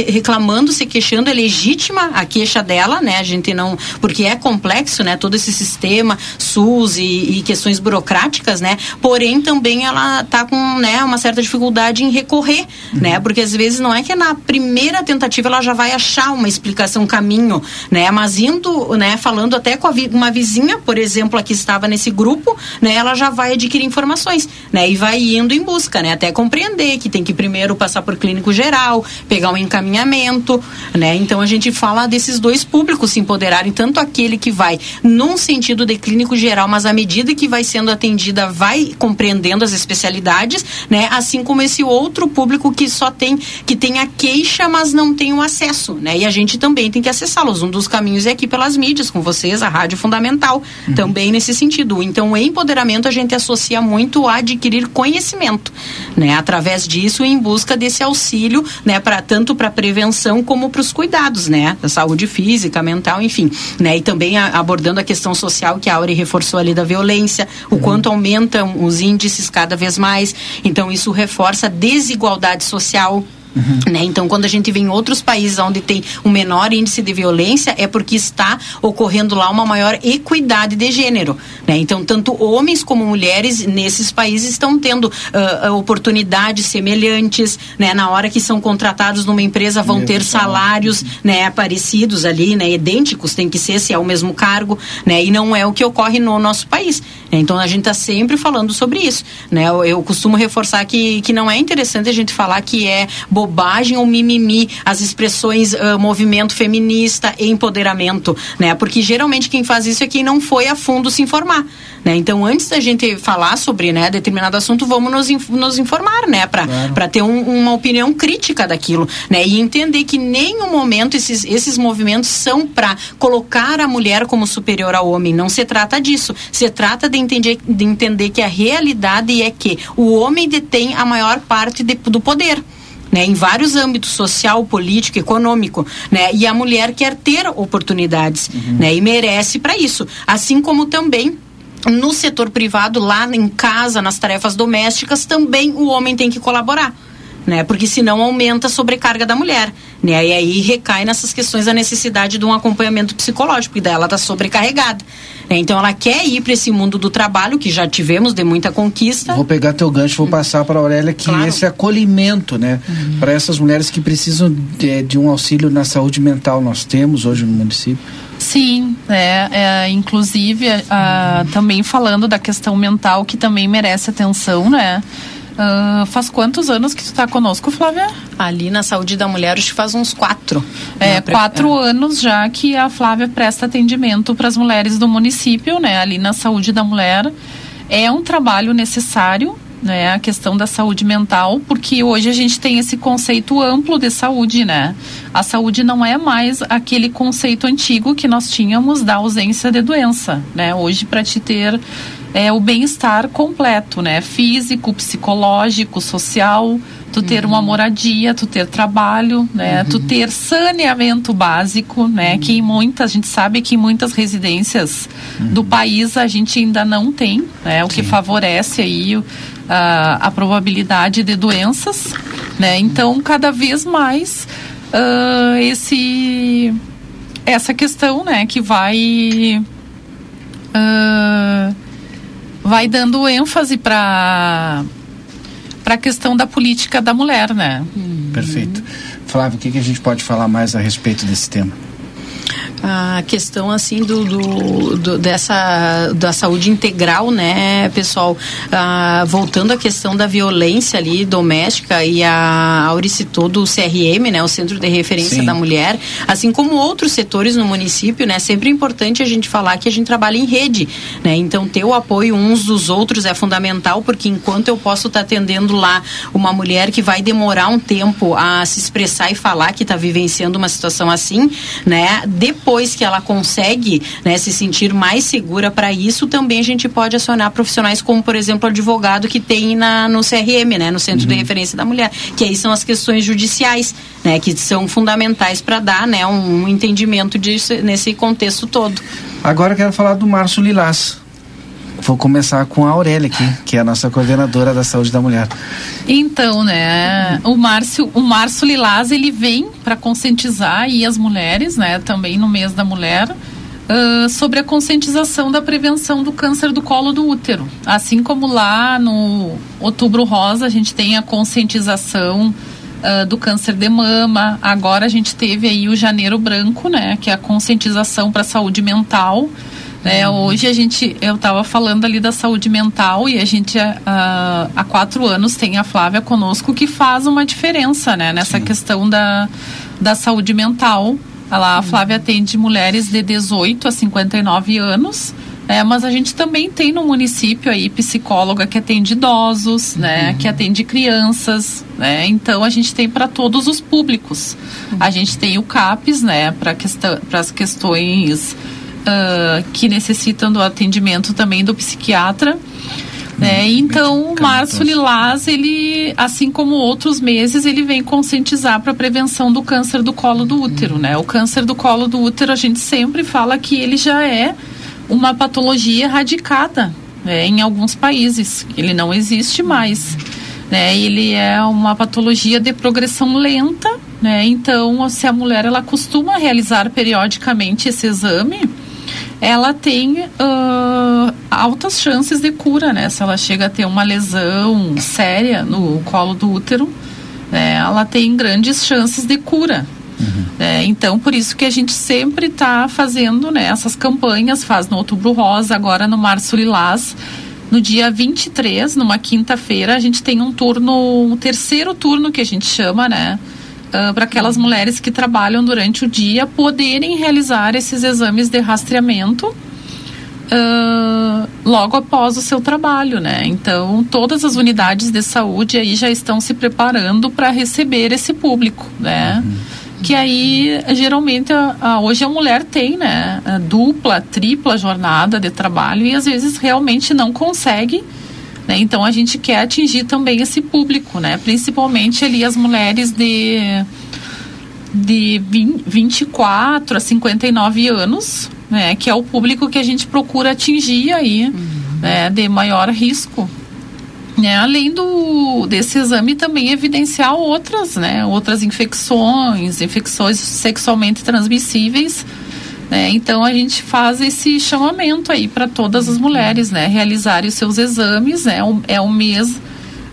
reclamando, se queixando, é legítima a queixa dela, né? A gente não, porque é complexo, né? Todo esse sistema SUS e, e questões burocráticas, né? Porém, também ela está com né, uma certa dificuldade em recorrer, uhum. né? Porque às vezes não é que na primeira tentativa ela já vai achar uma explicação, um caminho, né? Mas indo, né, falando até com vi uma vizinha, por exemplo, que estava nesse grupo, né? Ela já vai adquirir informações, né? E vai indo em busca, né? Até compreender que tem que primeiro passar por clínico geral, pegar um encaminhamento, né? Então a gente fala desses dois públicos se empoderarem, tanto aquele que vai num sentido de clínico geral, mas à medida que vai sendo atendida, vai compreendendo as especialidades, né? Assim como esse outro público que só tem que tem a queixa, mas não tem o acesso, né? E a gente também tem que acessá-los. Um dos caminhos é aqui pelas mídias, com vocês, a rádio fundamental, uhum. também nesse sentido. Então, o empoderamento a gente associa muito a adquirir conhecimento, né? Através disso, em busca desse auxílio, né? Para tanto para prevenção como para os cuidados, né? Da saúde física, mental, enfim, né? E também a, abordando a questão social que a Auri reforçou ali da violência, o uhum. quanto aumentam os índices cada vez mais. Então, isso reforça a desigualdade social Uhum. Né? Então, quando a gente vê em outros países onde tem um menor índice de violência, é porque está ocorrendo lá uma maior equidade de gênero. Né? Então, tanto homens como mulheres nesses países estão tendo uh, oportunidades semelhantes. Né? Na hora que são contratados numa empresa, vão ter salários né, parecidos ali, né, idênticos, tem que ser se é o mesmo cargo. Né? E não é o que ocorre no nosso país. Né? Então, a gente está sempre falando sobre isso. Né? Eu, eu costumo reforçar que, que não é interessante a gente falar que é bobagem bobagem ou mimimi as expressões uh, movimento feminista e empoderamento, né? Porque geralmente quem faz isso é quem não foi a fundo se informar, né? Então, antes da gente falar sobre, né, determinado assunto, vamos nos, inf nos informar, né, para claro. ter um, uma opinião crítica daquilo, né? E entender que nenhum momento esses esses movimentos são para colocar a mulher como superior ao homem, não se trata disso. Se trata de entender de entender que a realidade é que o homem detém a maior parte de, do poder né, em vários âmbitos social, político, econômico, né, e a mulher quer ter oportunidades, uhum. né, e merece para isso, assim como também no setor privado, lá em casa, nas tarefas domésticas, também o homem tem que colaborar né? Porque senão aumenta a sobrecarga da mulher, né? E aí recai nessas questões da necessidade de um acompanhamento psicológico, e daí ela está sobrecarregada. Né? Então ela quer ir para esse mundo do trabalho, que já tivemos de muita conquista. Vou pegar teu gancho, vou passar para a Aurélia que claro. esse acolhimento, né? Uhum. Para essas mulheres que precisam de, de um auxílio na saúde mental, nós temos hoje no município. Sim, é, é inclusive também falando da questão mental que também merece atenção, né? Uh, faz quantos anos que tu está conosco, Flávia? Ali na Saúde da Mulher, acho que faz uns quatro. É, quatro é. anos já que a Flávia presta atendimento para as mulheres do município, né? Ali na Saúde da Mulher. É um trabalho necessário, né, a questão da saúde mental, porque hoje a gente tem esse conceito amplo de saúde, né? A saúde não é mais aquele conceito antigo que nós tínhamos da ausência de doença, né? Hoje para te ter é, o bem-estar completo, né? Físico, psicológico, social, tu ter uhum. uma moradia, tu ter trabalho, né? Uhum. Tu ter saneamento básico, né? Uhum. Que em muitas, a gente sabe que em muitas residências do uhum. país a gente ainda não tem, né? O Sim. que favorece aí a, a probabilidade de doenças, né? Então, cada vez mais uh, esse essa questão, né? Que vai uh, vai dando ênfase para para a questão da política da mulher, né? Perfeito. Flávio, o que, que a gente pode falar mais a respeito desse tema? A questão assim do, do, do, dessa da saúde integral né pessoal? Ah, voltando à questão da violência ali doméstica e a Auri citou do CRM né o Centro de Referência Sim. da Mulher assim como outros setores no município né sempre é importante a gente falar que a gente trabalha em rede né? Então ter o apoio uns dos outros é fundamental porque enquanto eu posso estar tá atendendo lá uma mulher que vai demorar um tempo a se expressar e falar que está vivenciando uma situação assim né? Depois depois que ela consegue né, se sentir mais segura para isso, também a gente pode acionar profissionais como, por exemplo, o advogado que tem na, no CRM, né, no Centro uhum. de Referência da Mulher, que aí são as questões judiciais, né, que são fundamentais para dar né, um, um entendimento disso, nesse contexto todo. Agora eu quero falar do Márcio Lilás. Vou começar com a Aurélia aqui, que é a nossa coordenadora da saúde da mulher. Então, né, o Márcio, o Márcio Lilás, ele vem para conscientizar aí as mulheres, né, também no mês da mulher, uh, sobre a conscientização da prevenção do câncer do colo do útero. Assim como lá no Outubro Rosa a gente tem a conscientização uh, do câncer de mama, agora a gente teve aí o Janeiro Branco, né, que é a conscientização para a saúde mental. Né? Hoje a gente, eu estava falando ali da saúde mental e a gente uh, há quatro anos tem a Flávia conosco que faz uma diferença né? nessa Sim. questão da, da saúde mental. Ela, a Flávia atende mulheres de 18 a 59 anos. É, mas a gente também tem no município aí psicóloga que atende idosos, né, uhum. que atende crianças, né? Então a gente tem para todos os públicos. Uhum. A gente tem o CAPES, né, para questão, as questões uh, que necessitam do atendimento também do psiquiatra. Né? Hum, então, o Março Lilás, ele, assim como outros meses, ele vem conscientizar para a prevenção do câncer do colo do útero. Né? O câncer do colo do útero, a gente sempre fala que ele já é uma patologia erradicada né? em alguns países. Ele não existe mais. Né? Ele é uma patologia de progressão lenta. Né? Então, se a mulher ela costuma realizar periodicamente esse exame, ela tem uh, altas chances de cura, né? Se ela chega a ter uma lesão séria no colo do útero, né? ela tem grandes chances de cura. Uhum. É, então, por isso que a gente sempre está fazendo né, essas campanhas, faz no Outubro Rosa, agora no Março Lilás. No dia 23, numa quinta-feira, a gente tem um turno, um terceiro turno que a gente chama, né? Uh, para aquelas mulheres que trabalham durante o dia poderem realizar esses exames de rastreamento uh, logo após o seu trabalho, né? Então, todas as unidades de saúde aí já estão se preparando para receber esse público, né? Uhum. Que aí, geralmente, a, a, hoje a mulher tem, né? A dupla, tripla jornada de trabalho e às vezes realmente não consegue né? Então a gente quer atingir também esse público, né? principalmente ali as mulheres de, de 20, 24 a 59 anos, né? que é o público que a gente procura atingir aí, uhum. né? de maior risco. Né? Além do, desse exame também evidenciar outras, né? outras infecções, infecções sexualmente transmissíveis, né? Então a gente faz esse chamamento aí para todas as mulheres, né? Realizarem os seus exames, né? É o mês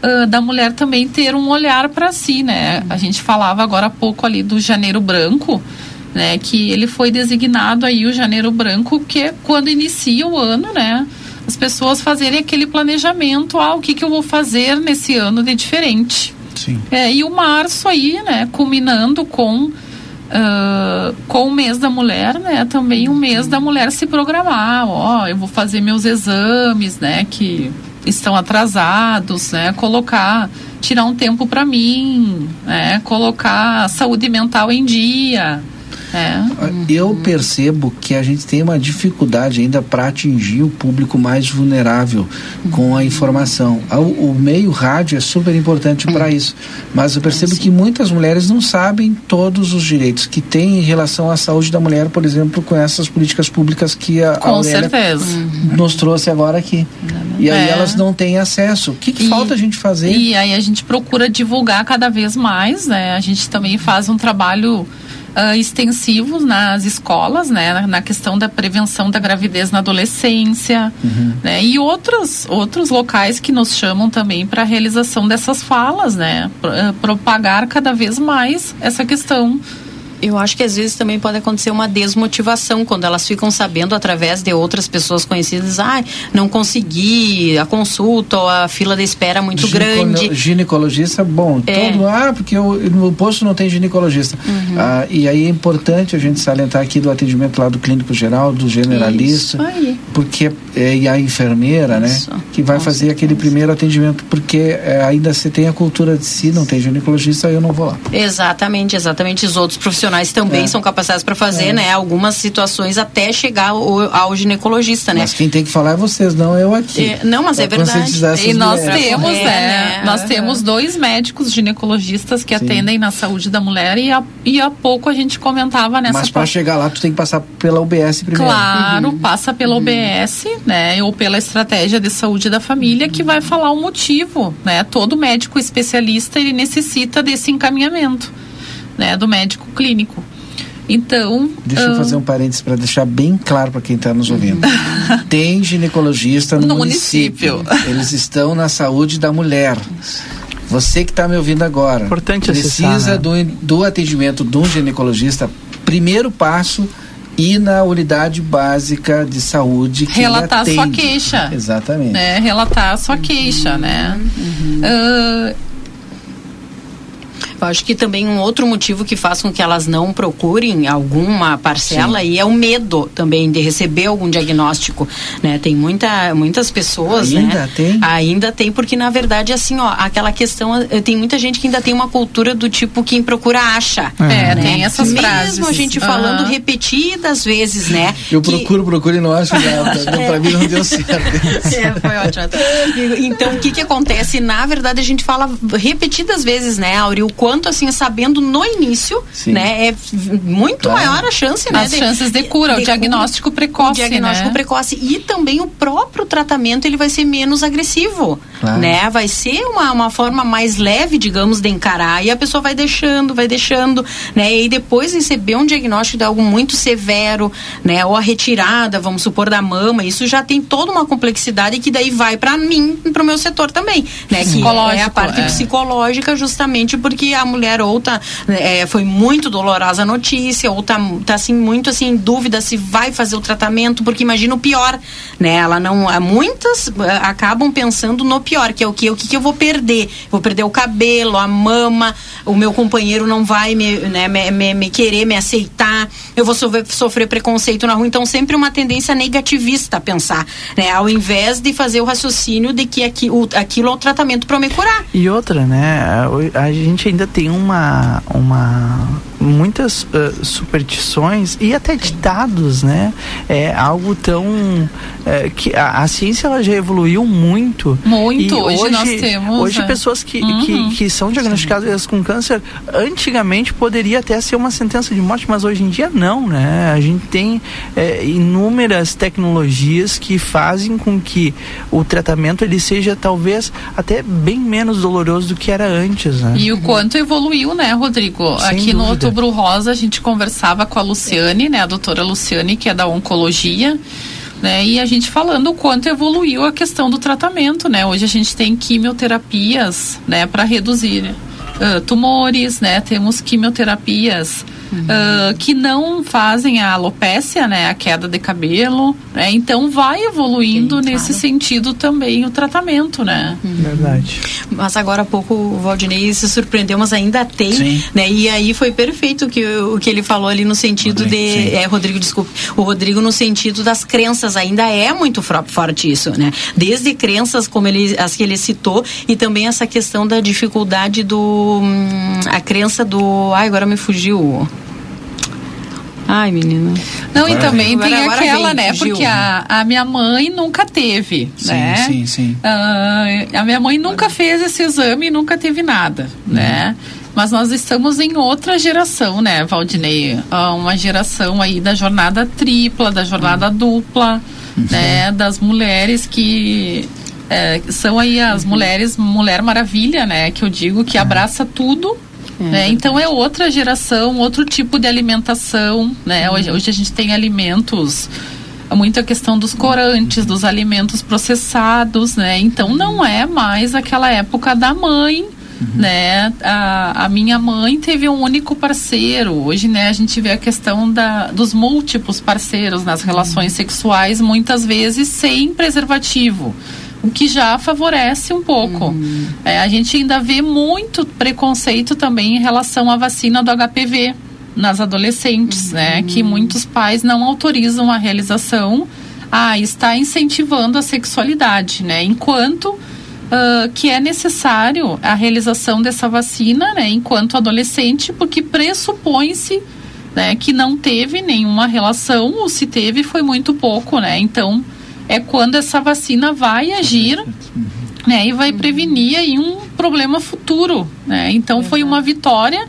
uh, da mulher também ter um olhar para si, né? A gente falava agora há pouco ali do janeiro branco, né? Que ele foi designado aí o janeiro branco, que é quando inicia o ano, né? as pessoas fazerem aquele planejamento, ah, o que, que eu vou fazer nesse ano de diferente. Sim. É, e o março aí, né, culminando com Uh, com o mês da mulher, né? Também o mês da mulher se programar. Ó, eu vou fazer meus exames, né? Que estão atrasados, né? Colocar, tirar um tempo para mim, né? Colocar a saúde mental em dia. É. Eu percebo que a gente tem uma dificuldade ainda para atingir o público mais vulnerável com a informação. O, o meio rádio é super importante para isso, mas eu percebo que muitas mulheres não sabem todos os direitos que têm em relação à saúde da mulher, por exemplo, com essas políticas públicas que a, com Aurélia certeza. nos trouxe agora aqui. E aí É. elas não têm acesso. O que, que E- falta a gente fazer? E aí a gente procura divulgar cada vez mais, né? A gente também faz um trabalho ah, extensivo nas escolas, né? Na, na questão da prevenção da gravidez na adolescência, né? E outros outros locais que nos chamam também para a realização dessas falas, né? Pro- ah, propagar cada vez mais essa questão. Eu acho que às vezes também pode acontecer uma desmotivação quando elas ficam sabendo através de outras pessoas conhecidas, ah, não consegui a consulta ou a fila de espera é muito Ginecolo- grande. Ginecologista, bom, É. todo, ah, porque eu, no posto não tem ginecologista. Uhum. Ah, e aí é importante a gente salientar aqui do atendimento lá do clínico geral, do generalista, Isso aí. porque é, e a enfermeira, né, que vai fazer aquele primeiro atendimento, porque é, ainda você tem a cultura de se não tem ginecologista, eu não vou lá. Exatamente, exatamente. Os outros profissionais também É. são capacitados para fazer, É. né? Algumas situações até chegar ao, ao ginecologista, né? Mas quem tem que falar é vocês, não eu aqui. É, não, mas é verdade. E nós mulheres. temos, É, né? né? Nós temos dois médicos ginecologistas que atendem na saúde da mulher e há, e há pouco a gente comentava nessa Mas para chegar lá, tu tem que passar pela UBS primeiro. Claro, passa pela OBS, né, ou pela estratégia de saúde da família que vai falar o motivo, né? Todo médico especialista ele necessita desse encaminhamento, né, do médico clínico. Então, Deixa eu ah, fazer um parênteses para deixar bem claro para quem está nos ouvindo. Tem ginecologista no, No município. Eles estão na saúde da mulher. Você que está me ouvindo agora, Importante precisa acessar, né? do, do atendimento de um ginecologista. Primeiro passo ir na unidade básica de saúde que relatar ele sua atende. queixa. Exatamente. né, relatar a sua queixa, né? Ah, Eu acho que também um outro motivo que faz com que elas não procurem alguma parcela Sim. e é o medo também de receber algum diagnóstico, né? Tem muita, muitas pessoas, Ainda né? tem? Ainda tem, porque na verdade assim, ó, aquela questão, eh, tem muita gente que ainda tem uma cultura do tipo quem procura acha. É, né? tem essas Mesmo frases. a gente falando Aham. repetidas vezes, né? Eu procuro, procuro e não acho nada. Para mim não deu certo. É, foi ótimo. Então, o que que acontece? Na verdade, a gente fala repetidas vezes, né, Auri, o quanto, assim, sabendo no início, Sim. né, é muito Claro. maior a chance, né? As chances de cura, o diagnóstico precoce, O diagnóstico né? precoce. E também o próprio tratamento, ele vai ser menos agressivo, Claro. né? Vai ser uma, uma forma mais leve, digamos, de encarar. E a pessoa vai deixando, vai deixando, né? E depois receber um diagnóstico de algo muito severo, né? Ou a retirada, vamos supor, da mama, isso já tem toda uma complexidade que daí vai para mim, para o meu setor também, né? Que é a parte é. psicológica, justamente porque a mulher ou tá, é, foi muito dolorosa a notícia, ou tá, tá assim, muito assim, em dúvida se vai fazer o tratamento, porque imagina o pior, né? Ela não. há Muitas eh, acabam pensando no pior, que é o que? O que, que eu vou perder? Vou perder o cabelo, a mama, o meu companheiro não vai me, né, me, me- me querer, me aceitar, eu vou sofrer, sofrer preconceito na rua. Então, sempre uma tendência negativista a pensar, né? Ao invés de fazer o raciocínio de que aqui, o, aquilo é o tratamento para me curar. E outra, né? A gente ainda tem uma. uma muitas ah, superstições e até ditados, né? É algo tão. é, que a, a ciência ela já evoluiu muito. Muito. E Hoje nós temos, Hoje, é. pessoas que, Uhum. que, que são diagnosticadas com câncer, antigamente poderia até ser uma sentença de morte, mas hoje em dia não, né? A gente tem é, inúmeras tecnologias que fazem com que o tratamento ele seja talvez até bem menos doloroso do que era antes, né? E o quanto evoluiu, né, Rodrigo? Sem Aqui no dúvida. Outubro Rosa a gente conversava com a Luciane, né, a doutora Luciane, que é da oncologia, né, e a gente falando o quanto evoluiu a questão do tratamento, né? Hoje a gente tem quimioterapias, né, para reduzir ah, tumores, né? Temos quimioterapias ah, que não fazem a alopécia, né, a queda de cabelo, né? Então vai evoluindo nesse sentido também o tratamento, né? Verdade. Mas agora há pouco o Valdinei se surpreendeu, mas ainda tem, Sim. né? E aí foi perfeito o que, o que ele falou ali no sentido de... É, Rodrigo, desculpe. O Rodrigo no sentido das crenças, ainda é muito forte isso, né? Desde crenças como ele, as que ele citou e também essa questão da dificuldade do... hum, a crença do... Ai, agora me fugiu... Ai, menina. Não, e também Agora- tem agora aquela, vem, né? fugiu. Porque a, a minha mãe nunca teve, Sim, né? sim, sim. Ah, a minha mãe nunca fez esse exame e nunca teve nada, né? Mas nós estamos em outra geração, né, Valdinei? Ah, uma geração aí da jornada tripla, da jornada dupla, né? Das mulheres que é, são aí as mulheres Mulher Maravilha, né? Que eu digo que abraça tudo. Né? Então é outra geração, outro tipo de alimentação, né? Hoje, hoje a gente tem alimentos muito a questão dos corantes, dos alimentos processados, né? Então não é mais aquela época da mãe, né? A, a minha mãe teve um único parceiro. Hoje, né, a gente vê a questão da, dos múltiplos parceiros nas relações sexuais, muitas vezes sem preservativo. O que já favorece um pouco. É, a gente ainda vê muito preconceito também em relação à vacina do HPV nas adolescentes, né? Que muitos pais não autorizam a realização. Ah, está incentivando a sexualidade, né? Enquanto ah, que é necessário a realização dessa vacina, né? Enquanto adolescente, porque pressupõe-se né, que não teve nenhuma relação, ou se teve foi muito pouco, né? Então é quando essa vacina vai agir né, e vai prevenir aí um problema futuro, né? Então foi uma vitória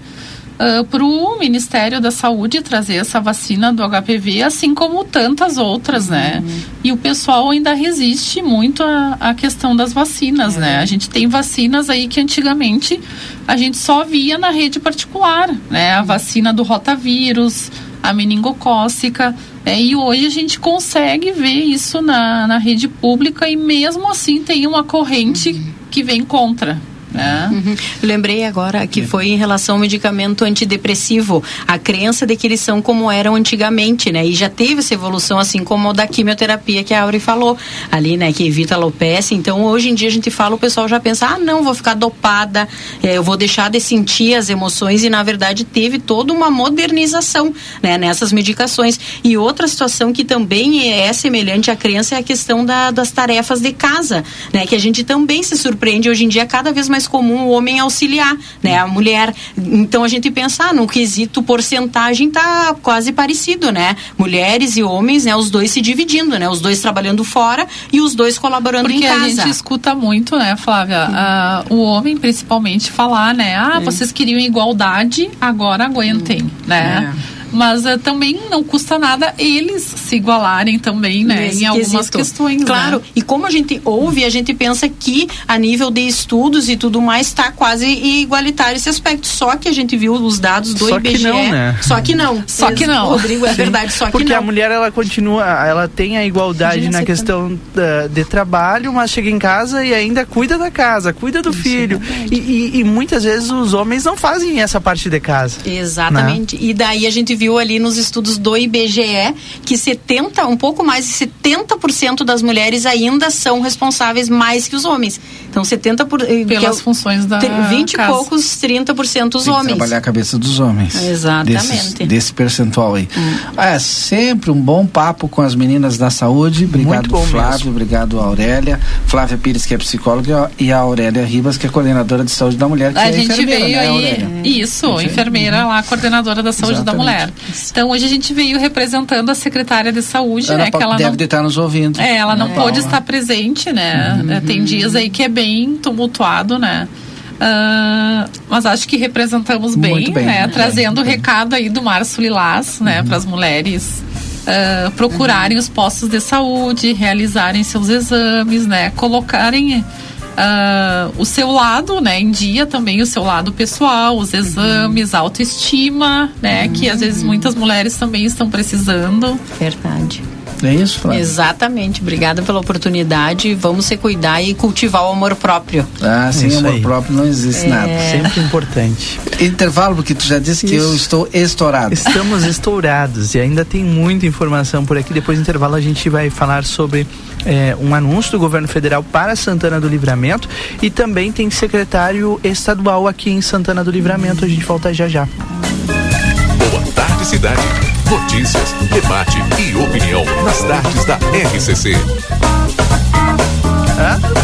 para o Ministério da Saúde trazer essa vacina do HPV, assim como tantas outras, né? E o pessoal ainda resiste muito à, questão das vacinas, né? A gente tem vacinas aí que antigamente a gente só via na rede particular, né? A vacina do rotavírus, a meningocócica, né? e hoje a gente consegue ver isso na, na rede pública e mesmo assim tem uma corrente que vem contra, né? Uhum. Lembrei agora que foi em relação ao medicamento antidepressivo, a crença de que eles são como eram antigamente, né? E já teve essa evolução, assim como da quimioterapia que a Auri falou ali, né? Que evita a alopecia. Então, hoje em dia a gente fala, o pessoal já pensa, ah, não, vou ficar dopada, eh, eu vou deixar de sentir as emoções e, na verdade, teve toda uma modernização, né? Nessas medicações. E outra situação que também é semelhante à crença é a questão da- das tarefas de casa, né? Que a gente também se surpreende hoje em dia, cada vez mais comum o homem auxiliar, né? A mulher. Então a gente pensa, ah, no quesito porcentagem tá quase parecido, né? Mulheres e homens, né? Os dois se dividindo, né? Os dois trabalhando fora e os dois colaborando Porque em casa. a gente escuta muito, né, Flávia, ah, o homem principalmente falar, né, ah, vocês queriam igualdade, agora aguentem, né? Mas ah, também não custa nada eles se igualarem também, né, Nesse em algumas quesito. questões, Claro, né? e como a gente ouve, a gente pensa que a nível de estudos e tudo mais está quase igualitário esse aspecto. Só que a gente viu os dados do Só que IBGE. não, né? Só que não. Só que não. Rodrigo, é Sim, verdade, só que Porque não. a mulher ela continua, ela tem a igualdade Imagina na questão da- de trabalho, mas chega em casa e ainda cuida da casa, cuida do filho. E, e- e muitas vezes os homens não fazem essa parte de casa. Exatamente. E daí a gente viu ali nos estudos do IBGE que 70, um pouco mais de 70% das mulheres ainda são responsáveis mais que os homens. Então 70 por, eh, é Pelas o- funções da te- 20 e casa. poucos, 30% os Tem que homens. trabalhar a cabeça dos homens. Exatamente. Desses- desse percentual aí. É sempre um bom papo com as meninas da saúde. Obrigado, Muito bom Flávio. mesmo. Obrigado, Aurélia. Flávia Pires, que é psicóloga, e a Aurélia Ribas, que é coordenadora de saúde da mulher, que A é gente enfermeira, veio né, aí, Aurélia? isso, enfermeira lá, coordenadora da saúde da Exatamente. Mulher. Então hoje a gente veio representando a secretária de saúde, Ana né? Que ela deve não estar nos ouvindo. É, ela não Ana pôde estar presente, né? Uhum. É, Tem dias aí que é bem tumultuado, né? Ah, mas acho que representamos bem, bem, né? muito Trazendo o recado aí do Márcio Lilás, né? Uhum. Para as mulheres ah, procurarem os postos de saúde, realizarem seus exames, né? Colocarem ah, o seu lado, né, em dia também o seu lado pessoal, os exames, a autoestima, né, que às vezes muitas mulheres também estão precisando. Verdade. É isso, Flávia? Exatamente. Obrigada pela oportunidade. Vamos se cuidar e cultivar o amor próprio. Ah, sem Isso amor aí. próprio não existe É. nada. Sempre importante. Intervalo, porque tu já disse que Isso. eu estou estourado. Estamos estourados e ainda tem muita informação por aqui. Depois do intervalo a gente vai falar sobre é, um anúncio do governo federal para Santana do Livramento e também tem secretário estadual aqui em Santana do Livramento. A gente volta já já. Boa tarde, cidade. Notícias, debate e opinião nas tardes da RCC. O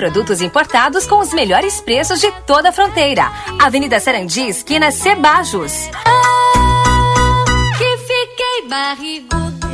produtos importados com os melhores preços de toda a fronteira. Avenida Sarandi, esquina Cebajos. Que fiquei barrigudo.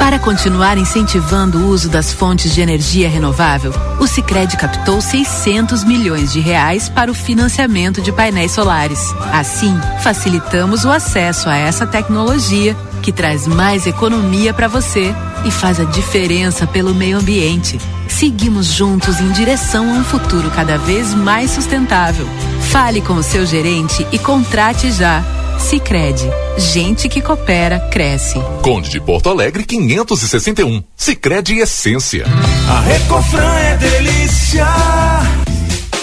Para continuar incentivando o uso das fontes de energia renovável, o Sicredi captou 600 milhões de reais para o financiamento de painéis solares. Assim, facilitamos o acesso a essa tecnologia que traz mais economia para você e faz a diferença pelo meio ambiente. Seguimos juntos em direção a um futuro cada vez mais sustentável. Fale com o seu gerente e contrate já. Sicredi, gente que coopera cresce. Conde de Porto Alegre 561. Sicredi Essência. A Recofran é delícia.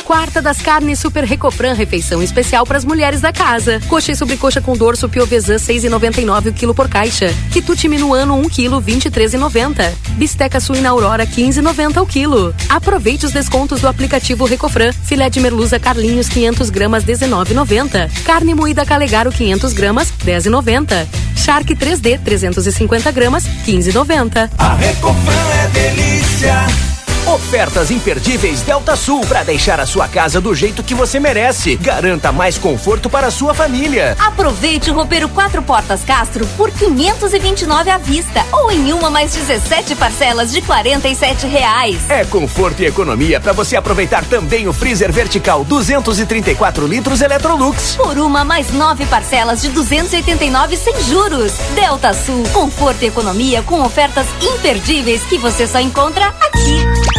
Quarta das carnes Super Recofran, refeição especial para as mulheres da casa. Coxa e sobrecoxa com dorso piovesan 6,99 o quilo por caixa. Quitute minuano 1 quilo 23,90. Bisteca suína Aurora 15,90 o quilo. Aproveite os descontos do aplicativo Recofran. Filé de merluza Carlinhos 500 gramas 19,90. Carne moída Calegaro 500 gramas 10,90. Shark 3D 350 gramas 15,90. A Recofran é delícia. Ofertas imperdíveis Delta Sul para deixar a sua casa do jeito que você merece. Garanta mais conforto para a sua família. Aproveite o roupeiro quatro portas Castro por 529 à vista ou em uma mais 17 parcelas de 47 reais. É conforto e economia para você aproveitar também o freezer vertical 234 litros Electrolux. Por uma mais nove parcelas de 289 sem juros. Delta Sul, conforto e economia com ofertas imperdíveis que você só encontra aqui.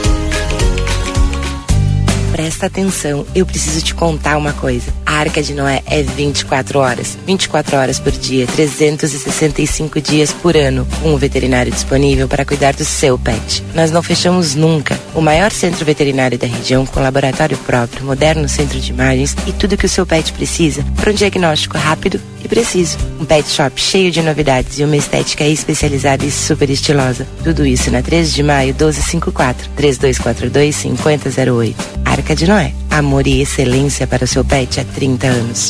Presta atenção, eu preciso te contar uma coisa. A Arca de Noé é 24 horas. 24 horas por dia, 365 dias por ano. Com um veterinário disponível para cuidar do seu pet. Nós não fechamos nunca. O maior centro veterinário da região, com laboratório próprio, moderno centro de imagens e tudo que o seu pet precisa para um diagnóstico rápido e preciso. Um pet shop cheio de novidades e uma estética especializada e super estilosa. Tudo isso na 13 de maio, 1254, 3242 5008. Arca de Noé. Amor e excelência para o seu pet há 30 anos.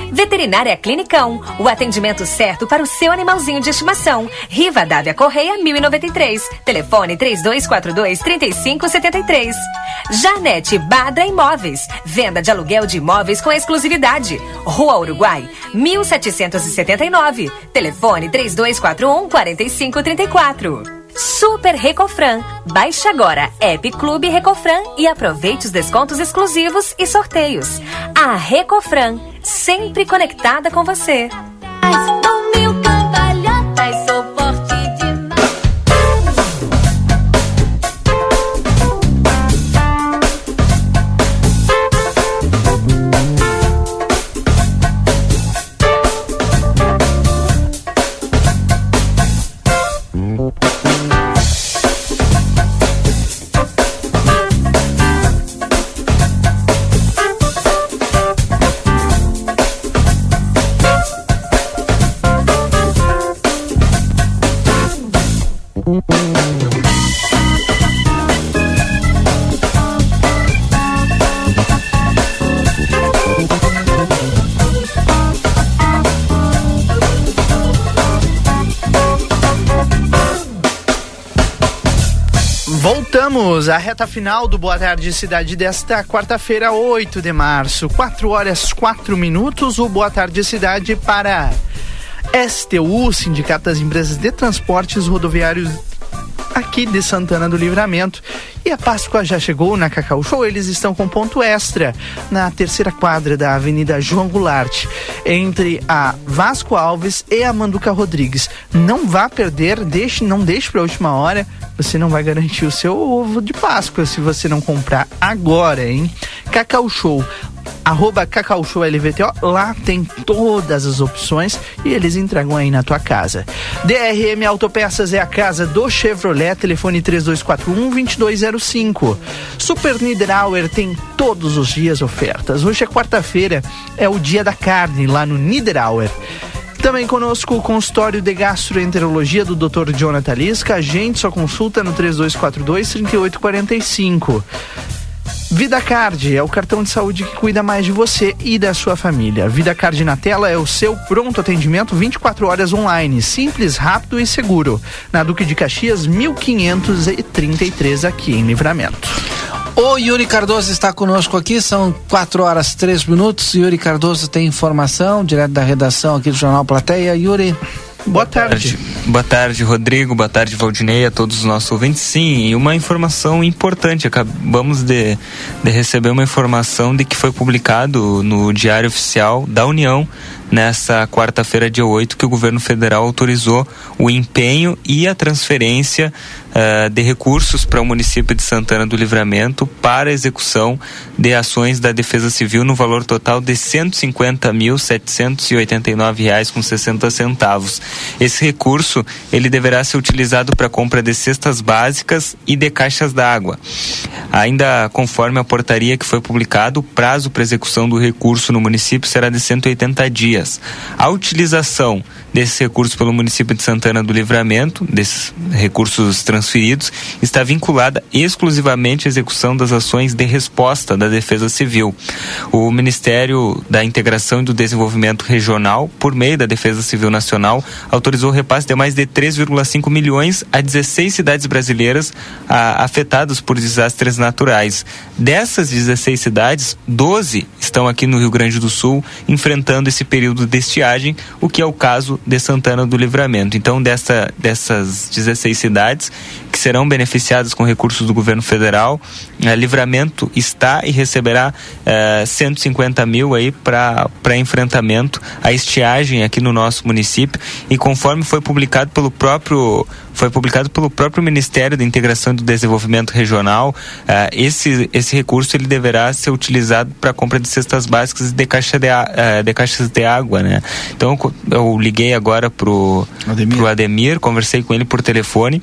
Veterinária Clinicão, o atendimento certo para o seu animalzinho de estimação. Riva Dávia Correia 1093, telefone 3242 3573. Janete Badra Imóveis, venda de aluguel de imóveis com exclusividade. Rua Uruguai 1779, telefone 3241 4534. Super Recofran. Baixe agora App Clube Recofran e aproveite os descontos exclusivos e sorteios. A Recofran, sempre conectada com você. Voltamos à reta final do Boa Tarde Cidade desta quarta-feira, 8 de março, 4 horas 4 minutos. O Boa Tarde Cidade para STU, Sindicato das Empresas de Transportes Rodoviários aqui de Santana do Livramento. E a Páscoa já chegou na Cacau Show, eles estão com ponto extra na terceira quadra da Avenida João Goulart, entre a Vasco Alves e a Manduca Rodrigues. Não vá perder, deixe, não deixe para a última hora, você não vai garantir o seu ovo de Páscoa se você não comprar agora, hein? Cacau Show arroba Cacau Show LVTO, lá tem todas as opções e eles entregam aí na tua casa. DRM Autopeças é a casa do Chevrolet, telefone 3241-2205. Super Niederauer tem todos os dias ofertas. Hoje é quarta-feira, é o dia da carne lá no Niederauer. Também conosco o consultório de gastroenterologia do Dr. Jonathan Lisca. Agende sua consulta no 3242-3845. VidaCard é o cartão de saúde que cuida mais de você e da sua família. VidaCard na tela é o seu pronto atendimento 24 horas online, simples, rápido e seguro. Na Duque de Caxias, 1533 aqui em Livramento. O Yuri Cardoso está conosco aqui, são 4 horas 3 minutos. Yuri Cardoso tem informação direto da redação aqui do Jornal Plateia. Yuri. Boa tarde. Boa tarde, Rodrigo. Boa tarde, Valdinei, a todos os nossos ouvintes. Sim, e uma informação importante. Acabamos de, de receber uma informação de que foi publicado no Diário Oficial da União nessa quarta-feira, dia 8, que o governo federal autorizou o empenho e a transferência uh, de recursos para o município de Santana do Livramento para execução de ações da Defesa Civil no valor total de R$ 150.789,60 com 60 centavos. Esse recurso ele deverá ser utilizado para a compra de cestas básicas e de caixas d'água. Ainda conforme a portaria que foi publicado, o prazo para execução do recurso no município será de 180 dias dias. A utilização desses recursos pelo município de Santana do Livramento, desses recursos transferidos, está vinculada exclusivamente à execução das ações de resposta da Defesa Civil. O Ministério da Integração e do Desenvolvimento Regional, por meio da Defesa Civil Nacional, autorizou o repasse de mais de 3,5 milhões a 16 cidades brasileiras a, afetadas por desastres naturais. Dessas 16 cidades, 12 estão aqui no Rio Grande do Sul enfrentando esse período de estiagem, o que é o caso de Santana do Livramento. Então, dessa, dessas 16 cidades que serão beneficiadas com recursos do governo federal, eh, Livramento está e receberá eh, 150 mil aí para enfrentamento à estiagem aqui no nosso município e conforme foi publicado pelo próprio foi publicado pelo próprio Ministério da Integração e do Desenvolvimento Regional, uh, esse, esse recurso ele deverá ser utilizado para compra de cestas básicas e de, caixa de, uh, de caixas de água, né? Então eu liguei agora pro Ademir. pro Ademir, conversei com ele por telefone.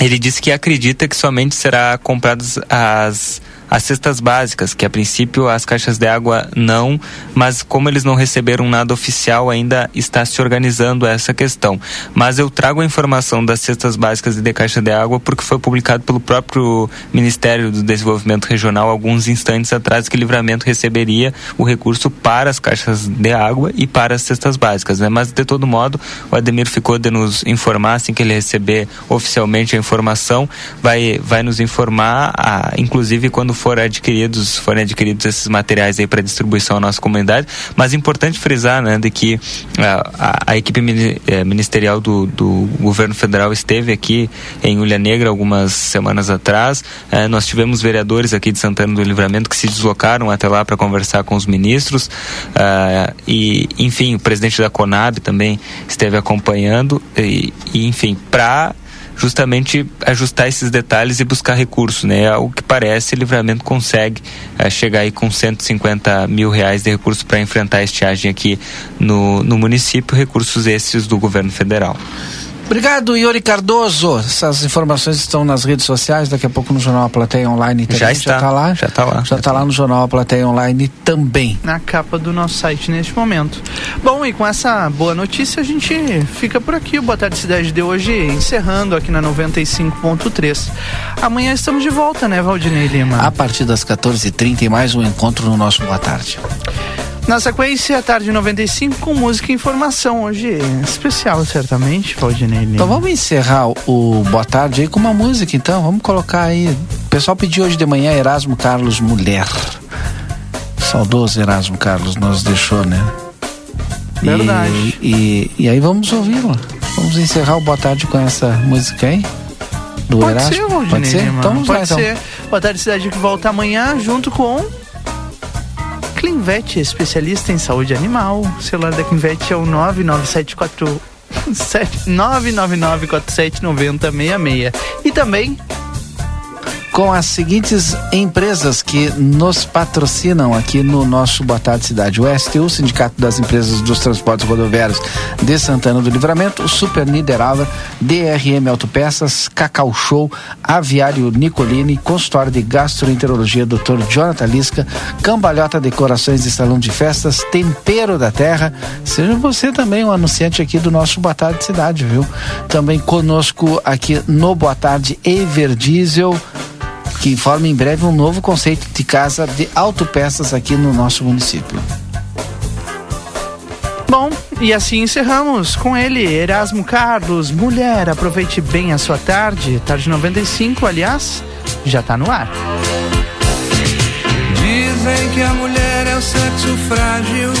Ele disse que acredita que somente será compradas as as cestas básicas, que a princípio as caixas de água não, mas como eles não receberam nada oficial, ainda está se organizando essa questão. Mas eu trago a informação das cestas básicas e de caixa de água porque foi publicado pelo próprio Ministério do Desenvolvimento Regional alguns instantes atrás que Livramento receberia o recurso para as caixas de água e para as cestas básicas, né? Mas de todo modo, o Ademir ficou de nos informar assim que ele receber oficialmente a informação, vai vai nos informar, a, inclusive quando for adquiridos, forem adquiridos esses materiais aí para distribuição à nossa comunidade. Mas é importante frisar, né, de que a, a, a equipe eh, ministerial do, do, governo federal esteve aqui em Ulha Negra algumas semanas atrás. Eh, nós tivemos vereadores aqui de Santana do Livramento que se deslocaram até lá para conversar com os ministros. Uh, e, enfim, o presidente da Conab também esteve acompanhando. E, e enfim, para justamente ajustar esses detalhes e buscar recursos, né? O que parece, Livramento consegue é, chegar aí com 150 mil reais de recursos para enfrentar a estiagem aqui no, no município, recursos esses do governo federal. Obrigado, Yuri Cardoso. Essas informações estão nas redes sociais, daqui a pouco no Jornal A Plateia Online. Já está. Já está lá. Já está lá. Já está lá no Jornal A Plateia Online também. Na capa do nosso site neste momento. Bom, e com essa boa notícia a gente fica por aqui. O Boa Tarde Cidade de hoje encerrando aqui na 95.3. Amanhã estamos de volta, né, Valdinei Lima? A partir das 14h30 e mais um encontro no nosso Boa Tarde. Na sequência, tarde 95 com música e informação. Hoje especial, certamente, Valdinei. Então vamos encerrar o Boa Tarde aí com uma música, então. Vamos colocar aí. O pessoal pediu hoje de manhã Erasmo Carlos Mulher. Saudoso Erasmo Carlos nos deixou, né? Verdade. E, e, e aí vamos ouvi-lo. Vamos encerrar o Boa Tarde com essa música aí? Do Pode Erasmo? ser, Valdinei. Pode ser? Então vamos Pode lá, então. ser. Boa Tarde Cidade que volta amanhã junto com Clinvet, especialista em saúde animal. O celular da Clinvet é o 99744 999479066. E também com as seguintes empresas que nos patrocinam aqui no nosso Boa Tarde Cidade Oeste, o Sindicato das Empresas dos Transportes Rodoviários de Santana do Livramento, o Super Niderava, DRM Autopeças, Cacau Show, Aviário Nicolini, consultório de gastroenterologia Dr. Jonathan Lisca, Cambalhota Decorações e Salão de Festas, Tempero da Terra, seja você também um anunciante aqui do nosso Boa Tarde Cidade, viu? Também conosco aqui no Boa Tarde Everdiesel, que informa em breve um novo conceito de casa de autopeças aqui no nosso município. Bom, e assim encerramos com ele, Erasmo Carlos. Mulher, aproveite bem a sua tarde. Tarde 95, aliás, já está no ar. Dizem que a mulher é o sexo frágil.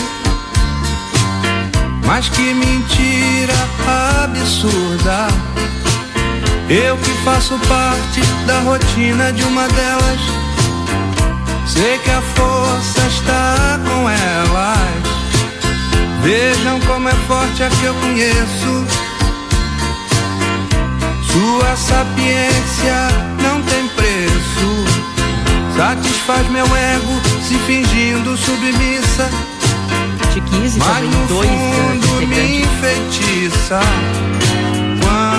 Mas que mentira absurda. Eu que faço parte da rotina de uma delas. Sei que a força está com elas. Vejam como é forte a que eu conheço. Sua sapiência não tem preço. Satisfaz meu ego se fingindo submissa. Mas no fundo me enfeitiça.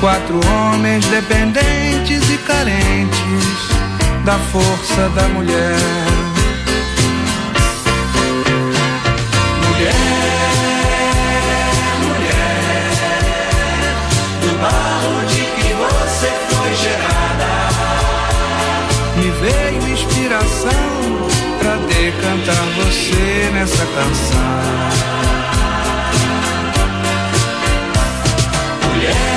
Quatro homens dependentes e carentes da força da mulher. Mulher, mulher, do barro de que você foi gerada. Me veio inspiração pra decantar você nessa canção. Mulher